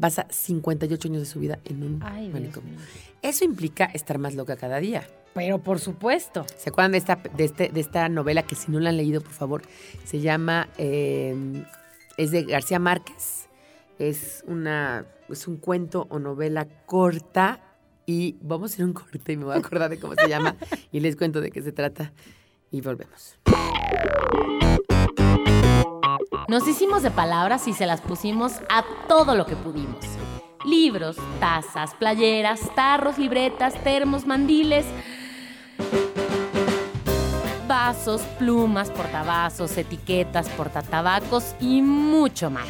pasa 58 años de su vida en un Ay, manicomio. Eso implica estar más loca cada día. Pero por supuesto. ¿Se acuerdan de esta, de, este, de esta novela que si no la han leído, por favor, se llama, eh, es de García Márquez, es, una, es un cuento o novela corta y vamos a hacer un corte y me voy a acordar de cómo se llama y les cuento de qué se trata y volvemos. Nos hicimos de palabras y se las pusimos a todo lo que pudimos. Libros, tazas, playeras, tarros, libretas, termos, mandiles, vasos, plumas, portavasos, etiquetas, portatabacos y mucho más.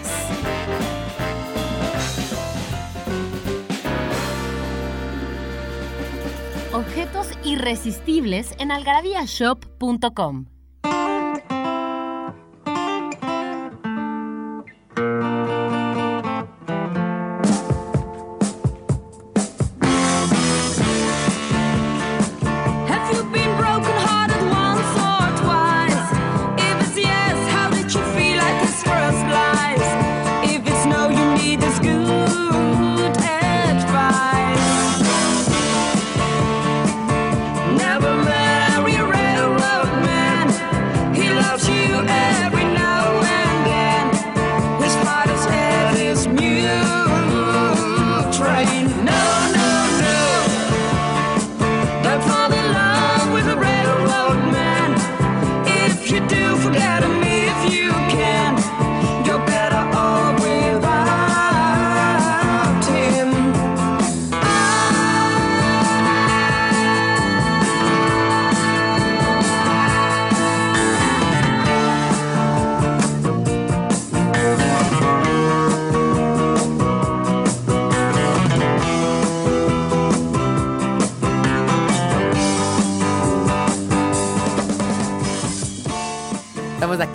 Objetos irresistibles en algarabíashop.com.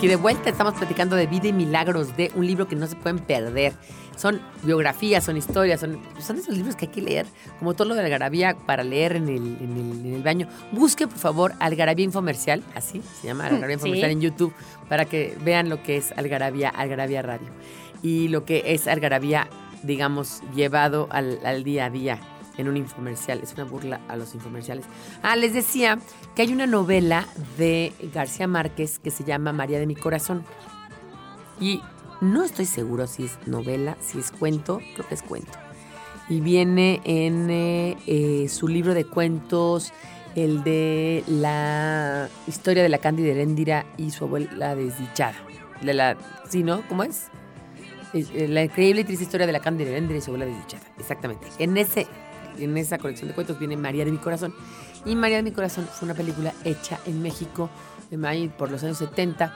aquí de vuelta, estamos platicando de vida y milagros, de un libro que no se pueden perder. Son biografías, son historias, son, son esos libros que hay que leer, como todo lo de Algarabía para leer en el, en el, en el baño. Busque, por favor, Algarabía Infomercial, así se llama Algarabía Sí. Infomercial en YouTube, para que vean lo que es Algarabía, Algarabía Radio. Y lo que es Algarabía, digamos, llevado al, al día a día en un infomercial. Es una burla a los infomerciales. Ah, les decía que hay una novela de García Márquez que se llama María de mi corazón. Y no estoy seguro si es novela, si es cuento, creo que es cuento. Y viene en eh, eh, su libro de cuentos, el de la historia de la Cándida Heréndira y su abuela desdichada. De la, ¿Sí, no? ¿Cómo es? Eh, La increíble y triste historia de la Cándida Heréndira y su abuela desdichada. Exactamente. En, ese, en esa colección de cuentos viene María de mi corazón. Y María de mi corazón fue una película hecha en México por los años 70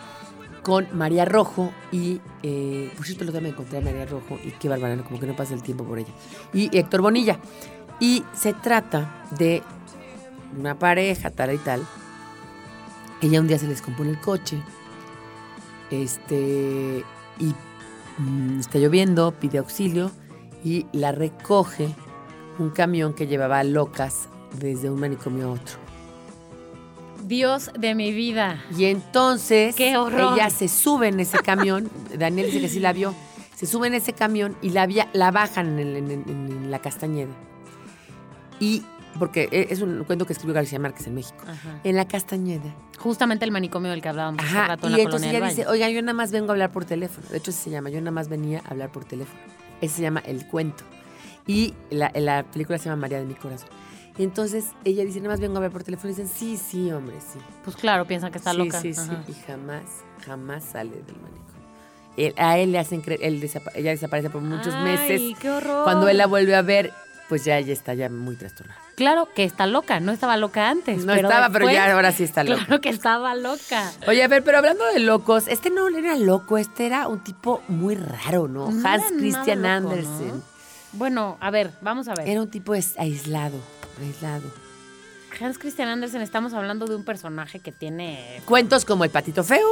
con María Rojo y, eh, por cierto, lo también encontré a María Rojo y qué bárbara, ¿no? como que no pasa el tiempo por ella. Y Héctor Bonilla. Y se trata de una pareja, tal y tal. Ella un día se les compone el coche. Este. Y mm, está lloviendo, pide auxilio y la recoge un camión que llevaba locas desde un manicomio a otro. Dios de mi vida. Y entonces ¡Qué horror! ella se sube en ese camión, Daniel dice que sí la vio, se sube en ese camión y la, via- la bajan en, el- en- en- en la Castañeda. Y, porque e- es un cuento que escribió García Márquez en México. Ajá. En la Castañeda. Justamente el manicomio del que hablábamos hace rato en y la entonces colonia ella dice, oiga, yo nada más vengo a hablar por teléfono. De hecho, así se llama, yo nada más venía a hablar por teléfono. Ese se llama El Cuento. Y la, la película se llama María de mi Corazón. Y entonces ella dice, nada más vengo a hablar por teléfono. Y dicen, sí, sí, hombre, sí. Pues claro, piensan que está sí, loca. Sí, sí, Ajá. y jamás, jamás sale del manicomio. Él- a él le hacen creer, él desapa- ella desaparece por muchos Ay, meses. qué horror. Cuando él la vuelve a ver, pues ya ella está ya muy trastornada. Claro que está loca, no estaba loca antes. No estaba, pero ya ahora sí está loca. Claro que estaba loca. Oye, a ver, pero hablando de locos, este no era loco, este era un tipo muy raro, ¿no? No Hans Christian loco, Andersen. ¿no? Bueno, a ver, vamos a ver. Era un tipo aislado, aislado. Hans Christian Andersen, estamos hablando de un personaje que tiene Cuentos como El Patito Feo,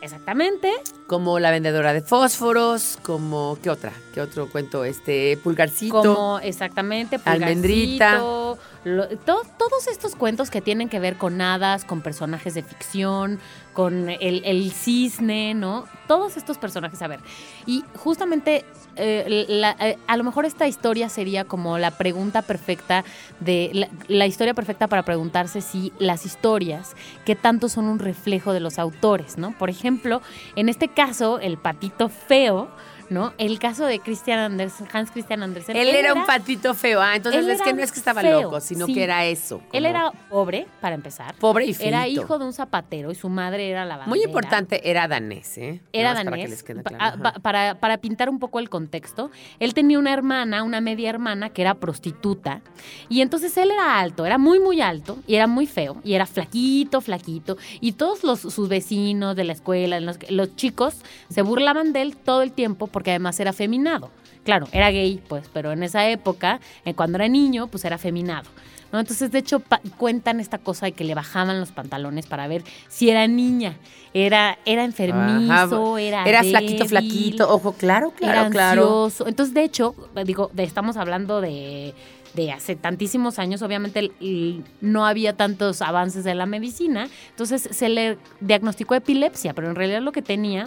exactamente como La Vendedora de Fósforos, como, ¿qué otra? ¿Qué otro cuento? Este, Pulgarcito. como exactamente Almendrita. Pulgarcito, lo- to- todos estos cuentos que tienen que ver con hadas, con personajes de ficción, con el, cisne, ¿no? Todos estos personajes, a ver. Y justamente eh, eh, a lo mejor esta historia sería como la pregunta perfecta de la, la historia perfecta para preguntarse si las historias, qué tanto son un reflejo de los autores, ¿no? Por ejemplo, en este caso, el patito feo, ¿no? El caso de Christian Andersen, Hans Christian Andersen. Él era un patito feo. Ah, entonces él es que no es que estaba feo, loco, sino sí. que era eso. Él era pobre, para empezar. pobre y feo. Era hijo de un zapatero y su madre era la Muy importante, era danés, ¿eh? Era Nada Para, danés. claro, ah, pa- para, para pintar un poco el contexto, él tenía una hermana, una media hermana, que era prostituta. Y entonces él era alto, era muy, muy alto, y era muy feo, y era flaquito, flaquito. Y todos los, sus vecinos de la escuela, los, los chicos, se burlaban de él todo el tiempo porque además era feminado. Claro, era gay, pues, pero en esa época, eh, cuando era niño, pues era feminado. ¿no? Entonces, de hecho, cuentan esta cosa de que le bajaban los pantalones para ver si era niña. Era, era enfermizo, Ajá, era Era flaquito, flaquito. Ojo, claro, claro, era claro. ansioso. Entonces, de hecho, digo, de- estamos hablando de, de hace tantísimos años, obviamente el- el- no había tantos avances de la medicina, entonces se le diagnosticó epilepsia, pero en realidad lo que tenía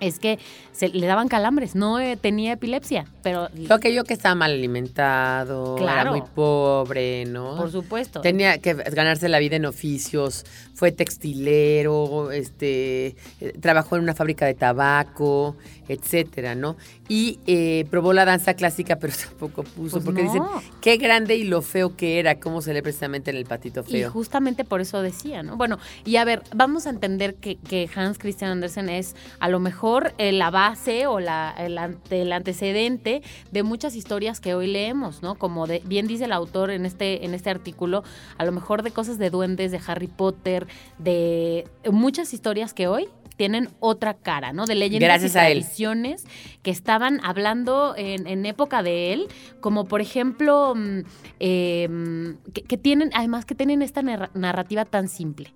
es que se le daban calambres, no eh, tenía epilepsia, pero Lo que yo que estaba mal alimentado, era Claro. muy pobre, ¿no? por supuesto. Tenía que ganarse la vida en oficios, fue textilero, este, eh, trabajó en una fábrica de tabaco, etcétera, ¿no? Y eh, probó la danza clásica, pero tampoco puso, Pues porque no. dicen qué grande y lo feo que era, cómo se lee precisamente en el patito Y feo. justamente por eso decía, ¿no? Bueno, y a ver, vamos a entender que, que Hans Christian Andersen es a lo mejor eh, la base o la, el, ante- el antecedente de muchas historias que hoy leemos, ¿no? Como de, bien dice el autor en este, en este artículo, a lo mejor de cosas de duendes, de Harry Potter, de muchas historias que hoy tienen otra cara, ¿no? De leyendas Gracias y tradiciones que estaban hablando en, en época de él, como por ejemplo, mm, eh, mm, que, que tienen, además que tienen esta narra- narrativa tan simple,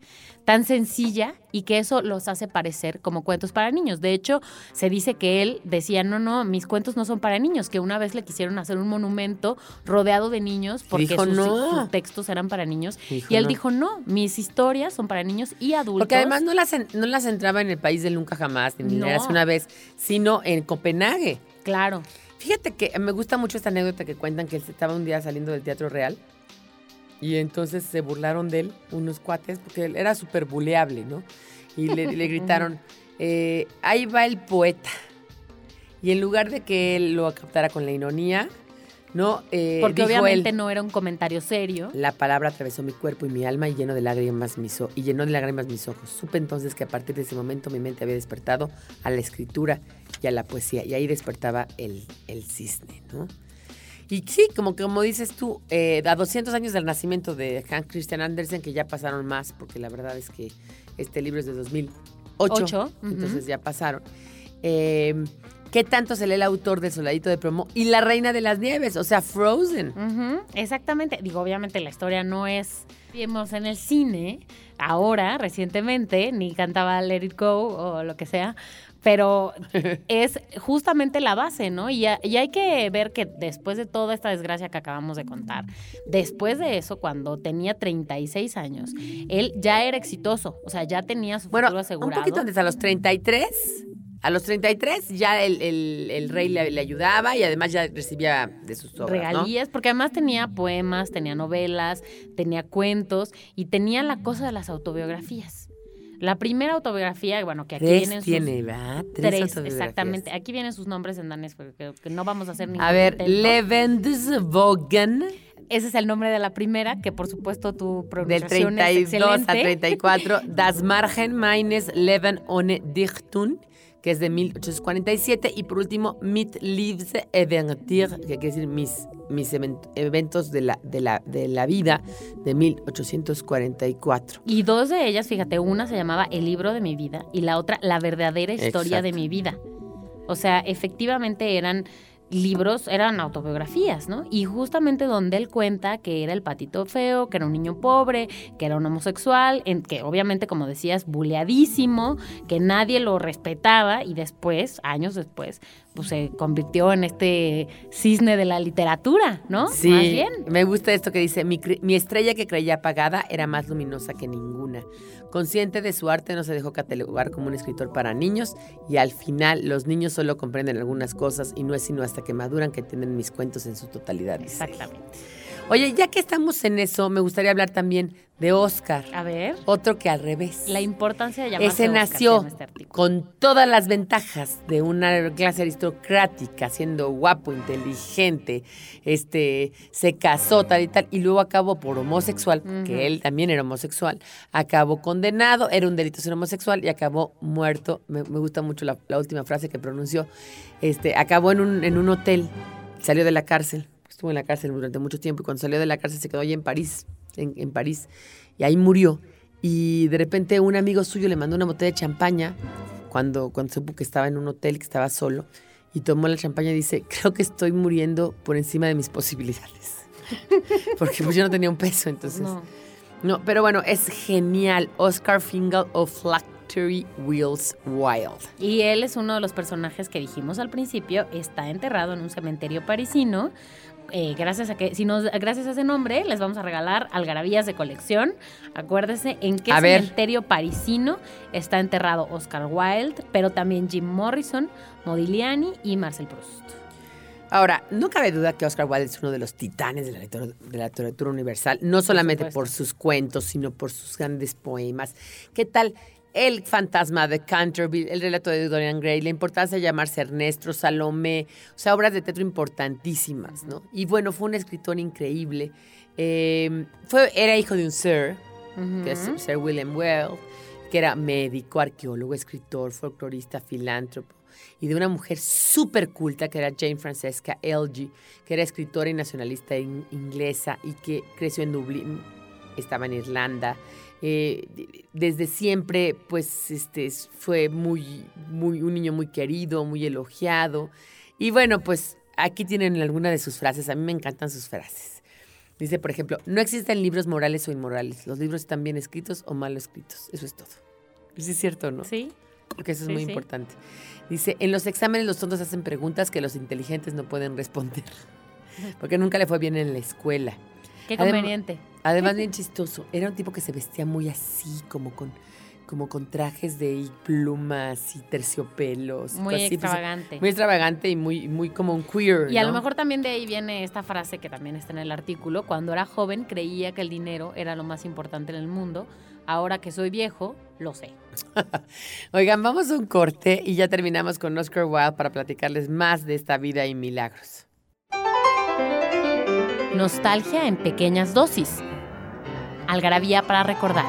tan sencilla y que eso los hace parecer como cuentos para niños. De hecho, se dice que él decía, no, no, mis cuentos no son para niños, que una vez le quisieron hacer un monumento rodeado de niños porque Dijo, sus, "No". sus textos eran para niños. Dijo, y él "No". dijo, no, mis historias son para niños y adultos. Porque además no las, en- no las entraba en el país del nunca jamás, ni No. era una vez, sino en Copenhague. Claro. Fíjate que me gusta mucho esta anécdota que cuentan que él estaba un día saliendo del Teatro Real y entonces se burlaron de él unos cuates porque él era súper buleable, ¿no? Y le, le gritaron, eh, ahí va el poeta. Y en lugar de que él lo captara con la ironía, ¿no? Eh, Porque dijo obviamente él, no era un comentario serio. La palabra atravesó mi cuerpo y mi alma y lleno de lágrimas mis y llenó de lágrimas mis ojos. Supe entonces que a partir de ese momento mi mente había despertado a la escritura y a la poesía. Y ahí despertaba el, el cisne, ¿no? Y sí, como, como dices tú, eh, a 200 años del nacimiento de Hans Christian Andersen, que ya pasaron más, porque la verdad es que este libro es de 2008, Ocho, entonces ya pasaron. Eh, ¿Qué tanto se lee el autor de Soldadito de Promo y La Reina de las Nieves? O sea, Frozen. Exactamente. Digo, obviamente la historia no es. Vimos en el cine, ahora, recientemente, ni cantaba Let It Go o lo que sea, pero es justamente la base, ¿no? Y, y hay que ver que después de toda esta desgracia que acabamos de contar, después de eso, cuando tenía 36 años, él ya era exitoso, o sea, ya tenía su Bueno, futuro un asegurado. poquito antes, a los 33. A los 33 ya el, el- el rey le, le ayudaba y además ya recibía de sus obras, ¿no? regalías, porque además tenía poemas, tenía novelas, tenía cuentos y tenía la cosa de las autobiografías. La primera autobiografía, bueno, que aquí Tres vienen sus tiene, ¿verdad? tres, autobiografías. exactamente. Aquí vienen sus nombres en danés, porque que no vamos a hacer ningún A ver. Levendesvogen, Ese es el nombre de la primera, que por supuesto tu del pronunciación es 32 a excelente. 34. Das Margen meines Leben ohne Dichtun, que es de 1847. Y por último, Mit Liebs Eventir, que quiere decir mis, mis event- eventos de la, de, la, de la vida, de 1844. Y dos de ellas, fíjate, una se llamaba El libro de mi vida y la otra La verdadera historia Exacto. de mi vida. O sea, efectivamente eran libros, eran autobiografías, ¿no? Y justamente donde él cuenta que era el patito feo, que era un niño pobre, que era un homosexual, en que obviamente, como decías, buleadísimo, que nadie lo respetaba y después, años después, pues se convirtió en este cisne de la literatura, ¿no? Sí, Más bien. me gusta esto que dice, mi, mi estrella que creía apagada era más luminosa que ninguna. Consciente de su arte no se dejó catalogar como un escritor para niños y al final los niños solo comprenden algunas cosas y no es sino hasta que maduran que tienen mis cuentos en su totalidad. dice. Oye, ya que estamos en eso, me gustaría hablar también de Oscar, A ver, otro que al revés. la importancia de llamarse Ese Oscar, nació este con todas las ventajas de una clase aristocrática, siendo guapo, inteligente, este, se casó tal y tal, y luego acabó por homosexual, Ujú. que él también era homosexual, acabó condenado, era un delito ser homosexual y acabó muerto. Me, me gusta mucho la, la última frase que pronunció. Este, acabó en un, en un hotel, salió de la cárcel, estuvo en la cárcel durante mucho tiempo y cuando salió de la cárcel se quedó allí en París, en, en París, y ahí murió. Y de repente un amigo suyo le mandó una botella de champaña cuando, cuando supo que estaba en un hotel, que estaba solo, y tomó la champaña y dice, creo que estoy muriendo por encima de mis posibilidades. Porque pues yo no tenía un peso, entonces... No. No, pero bueno, es genial. Oscar Fingal of Factory Wheels Wild. Y él es uno de los personajes que dijimos al principio, está enterrado en un cementerio parisino. Eh, gracias a que, si nos, gracias a ese nombre, les vamos a regalar algarabías de colección. Acuérdese en qué A ver. cementerio parisino está enterrado Oscar Wilde, pero también Jim Morrison, Modigliani y Marcel Proust. Ahora, no cabe duda que Oscar Wilde es uno de los titanes de la, literatura, de la literatura universal, no solamente por sus cuentos, sino por sus grandes poemas. ¿Qué tal? El fantasma de Canterville, el relato de Dorian Gray, la importancia de llamarse Ernesto, Salomé, o sea, obras de teatro importantísimas, ¿no? Y bueno, fue un escritor increíble. Eh, fue, era hijo de un sir, que es Sir William Well, que era médico, arqueólogo, escritor, folclorista, filántropo, y de una mujer súper culta que era Jane Francesca Elgie, que era escritora y nacionalista in- inglesa y que creció en Dublín, estaba en Irlanda. Eh, desde siempre, pues, este, es- fue muy, muy, un niño muy querido, muy elogiado. Y bueno, pues aquí tienen alguna de sus frases. A mí me encantan sus frases. Dice, por ejemplo, no existen libros morales o inmorales. Los libros están bien escritos o mal escritos. Eso es todo. Sí es cierto, ¿no? Sí. Porque eso es Sí, muy sí. importante. Dice, en los exámenes los tontos hacen preguntas que los inteligentes no pueden responder. Porque nunca le fue bien en la escuela. Qué conveniente. Además, bien chistoso. Era un tipo que se vestía muy así, como con, como con trajes de plumas y terciopelos. Muy así. Pues, extravagante. muy extravagante y muy, muy como un queer. Y a lo mejor también de ahí viene esta frase que también está en el artículo. Cuando era joven creía que el dinero era lo más importante en el mundo. Ahora que soy viejo, lo sé. Oigan, vamos a un corte y ya terminamos con Oscar Wilde para platicarles más de esta vida y milagros. Nostalgia en pequeñas dosis. Algarabía para recordar.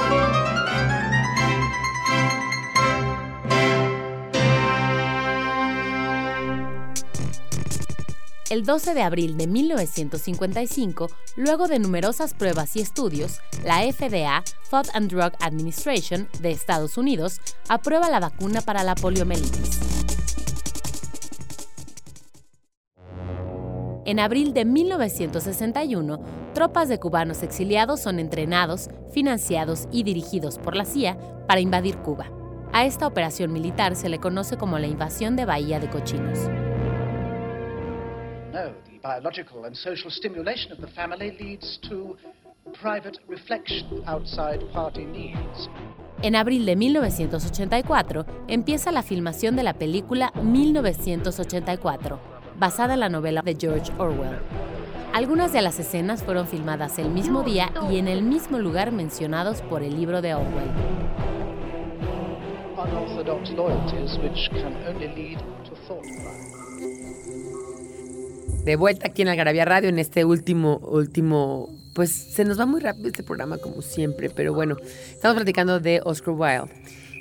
El 12 de abril de 1955, luego de numerosas pruebas y estudios, la FDA, Food and Drug Administration de Estados Unidos, aprueba la vacuna para la poliomielitis. En abril de 1961, tropas de cubanos exiliados son entrenados, financiados y dirigidos por la CIA para invadir Cuba. A esta operación militar se le conoce como la invasión de Bahía de Cochinos. No, the biological and social stimulation of the family leads to private reflection outside party needs. En abril de 1984 empieza la filmación de la película 1984, basada en la novela de George Orwell. Algunas de las escenas fueron filmadas el mismo día y en el mismo lugar mencionados por el libro de Orwell. Unorthodox loyalties which can only lead to thought crime. De vuelta aquí en Algarabía Radio en este último, último, pues se nos va muy rápido este programa como siempre, pero bueno, estamos platicando de Oscar Wilde,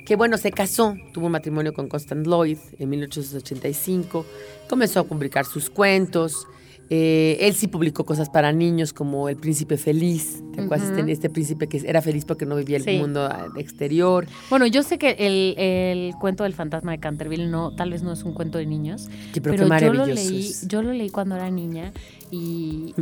que bueno, se casó, tuvo un matrimonio con Constance Lloyd en 1885, comenzó a publicar sus cuentos, eh, él sí publicó cosas para niños como El Príncipe Feliz, ¿te acuerdas? Este, este príncipe que era feliz porque no vivía el Sí. mundo exterior. Bueno, yo sé que el, el cuento del fantasma de Canterville no, tal vez no es un cuento de niños, pero, pero, qué yo lo leí, yo lo leí cuando era niña y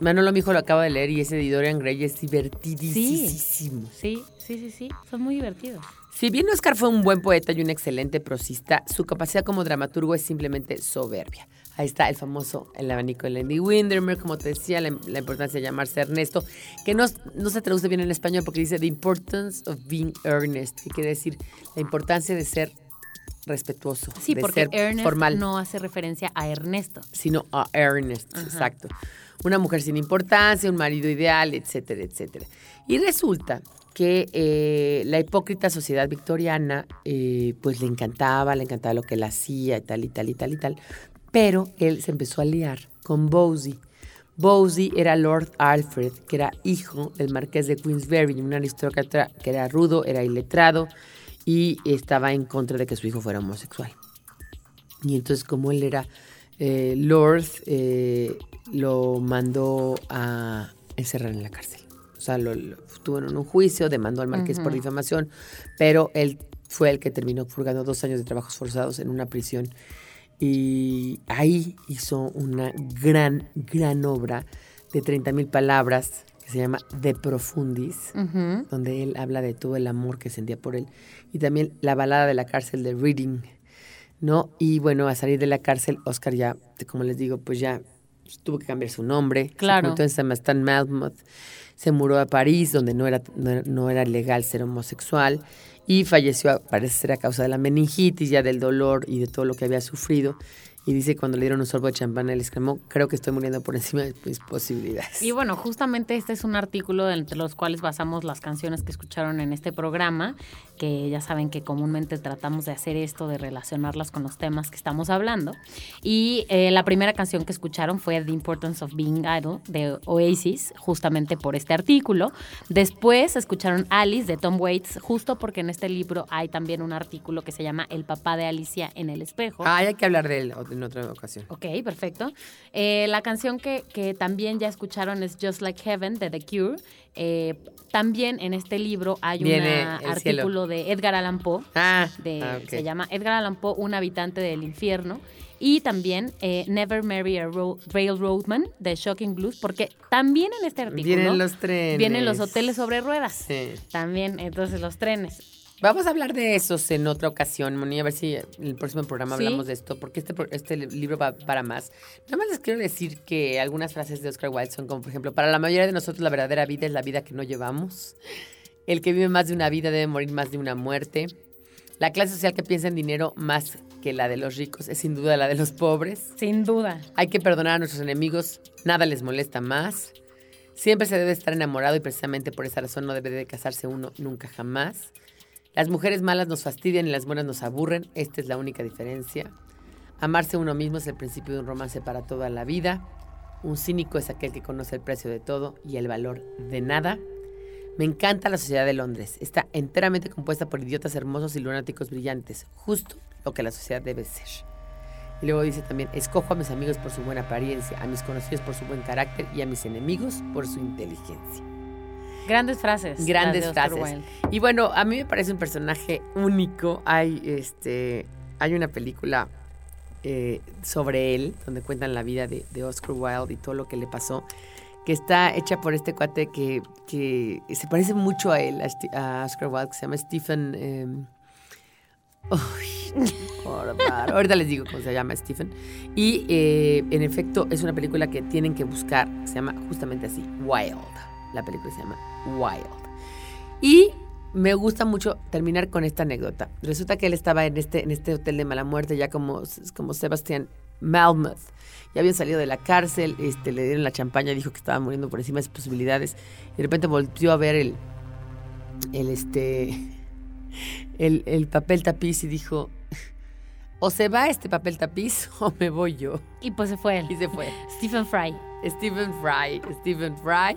Manolo, mi hijo, lo acaba de leer y ese de Dorian Gray es divertidísimo. sí, sí, sí, sí, son muy divertidos. Si bien Oscar fue un buen poeta y un excelente prosista, su capacidad como dramaturgo es simplemente soberbia. Ahí está el famoso El abanico de Lenny Windermere, como te decía, la, la importancia de llamarse Ernesto, que no, no se traduce bien en español porque dice The importance of being earnest, que quiere decir la importancia de ser respetuoso, Sí, de porque ser Ernest formal, no hace referencia a Ernesto. sino a earnest, exacto. Una mujer sin importancia, un marido ideal, etcétera, etcétera. Y resulta que eh, la hipócrita sociedad victoriana, eh, pues le encantaba, le encantaba lo que él hacía y tal y tal y tal y tal, pero él se empezó a liar con Bowsy. Bowsy era Lord Alfred, que era hijo del marqués de Queensberry, un aristócrata que era rudo, era iletrado y estaba en contra de que su hijo fuera homosexual. Y entonces como él era eh, Lord, lo mandó a encerrar en la cárcel. O sea, lo, lo- tuvo en un juicio, demandó al marqués por difamación, pero él fue el que terminó purgando dos años de trabajos forzados en una prisión. Y ahí hizo una gran, gran obra de 30 mil palabras que se llama De Profundis donde él habla de todo el amor que sentía por él. Y también la balada de la cárcel de Reading, ¿no? Y bueno, a salir de la cárcel, Oscar ya, como les digo, pues ya tuvo que cambiar su nombre. Claro. Entonces se llama Stan Malmoth. Se mudó a París, donde no era, no, no era legal ser homosexual. Y falleció, parece ser a causa de la meningitis, ya del dolor y de todo lo que había sufrido. Y dice cuando le dieron un sorbo de champán, él exclamó, creo que estoy muriendo por encima de mis posibilidades. Y bueno, justamente este es un artículo entre los cuales basamos las canciones que escucharon en este programa, que ya saben que comúnmente tratamos de hacer esto, de relacionarlas con los temas que estamos hablando. Y eh, la primera canción que escucharon fue The Importance of Being Idle de Oasis, justamente por este artículo. Después escucharon Alice de Tom Waits, justo porque en este libro hay también un artículo que se llama El papá de Alicia en el espejo. Ay, hay que hablar de él en otra ocasión. Ok, perfecto. Eh, la canción que, que también ya escucharon es Just Like Heaven de The Cure. Eh, también en este libro hay un artículo de Edgar Allan Poe. Ah, de- ah. Se llama Edgar Allan Poe, un habitante del infierno. Y también eh, Never Marry a Ro- Railroadman de Shocking Blues, porque también en este artículo Vienen los trenes. vienen los hoteles sobre ruedas. Sí. También, entonces los trenes. Vamos a hablar de esos en otra ocasión, Moni, a ver si en el próximo programa Sí. hablamos de esto, porque este, este libro va para más. Nada más les quiero decir que algunas frases de Oscar Wilde son como, por ejemplo, para la mayoría de nosotros la verdadera vida es la vida que no llevamos. El que vive más de una vida debe morir más de una muerte. La clase social que piensa en dinero más que la de los ricos es sin duda la de los pobres. Sin duda. Hay que perdonar a nuestros enemigos, nada les molesta más. Siempre se debe estar enamorado y precisamente por esa razón no debe de casarse uno nunca jamás. Las mujeres malas nos fastidian y las buenas nos aburren, esta es la única diferencia. Amarse uno mismo es el principio de un romance para toda la vida. Un cínico es aquel que conoce el precio de todo y el valor de nada. Me encanta la sociedad de Londres. Está enteramente compuesta por idiotas hermosos y lunáticos brillantes, justo lo que la sociedad debe ser. Y luego dice también, escojo a mis amigos por su buena apariencia, a mis conocidos por su buen carácter y a mis enemigos por su inteligencia. Grandes frases. Grandes frases. Wilde. Y bueno, a mí me parece un personaje único. Hay, este, hay una película eh, sobre él, donde cuentan la vida de, de Oscar Wilde y todo lo que le pasó, que está hecha por este cuate que, que se parece mucho a él, a, Oscar Wilde, que se llama Stephen... em, uy, ahorita les digo cómo se llama Stephen. Y eh, en efecto es una película que tienen que buscar, se llama justamente así, Wild. La película se llama Wild. Y me gusta mucho terminar con esta anécdota. Resulta que él estaba en este, en este hotel de mala muerte, ya como, como Sebastián Malmuth. Ya había salido de la cárcel, este, le dieron la champaña, dijo que estaba muriendo por encima de sus posibilidades. Y de repente volvió a ver el, el, este, el, el papel tapiz y dijo, o se va este papel tapiz o me voy yo. Y pues se fue él. Y se fue. Stephen Fry. Stephen Fry. Stephen Fry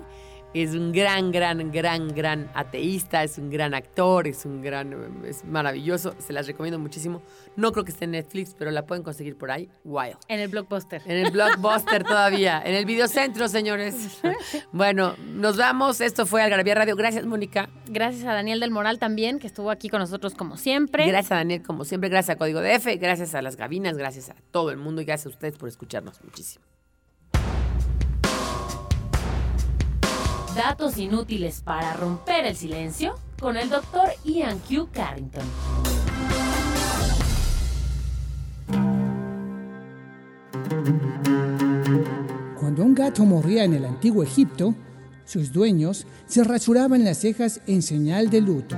es un gran, gran, gran, gran ateísta, es un gran actor, es un gran, es maravilloso. Se las recomiendo muchísimo. No creo que esté en Netflix, pero la pueden conseguir por ahí. Wild. En el blockbuster. En el blockbuster todavía, en el videocentro, señores. Bueno, nos vamos. Esto fue Algarabía Radio. Gracias, Mónica. Gracias a Daniel del Moral también, que estuvo aquí con nosotros como siempre. Gracias a Daniel, como siempre. Gracias a Código de F. Gracias a las gabinas. Gracias a todo el mundo. Y gracias a ustedes por escucharnos muchísimo. Datos inútiles para romper el silencio con el doctor Ian Q. Carrington. Cuando un gato moría en el antiguo Egipto, sus dueños se rasuraban las cejas en señal de luto.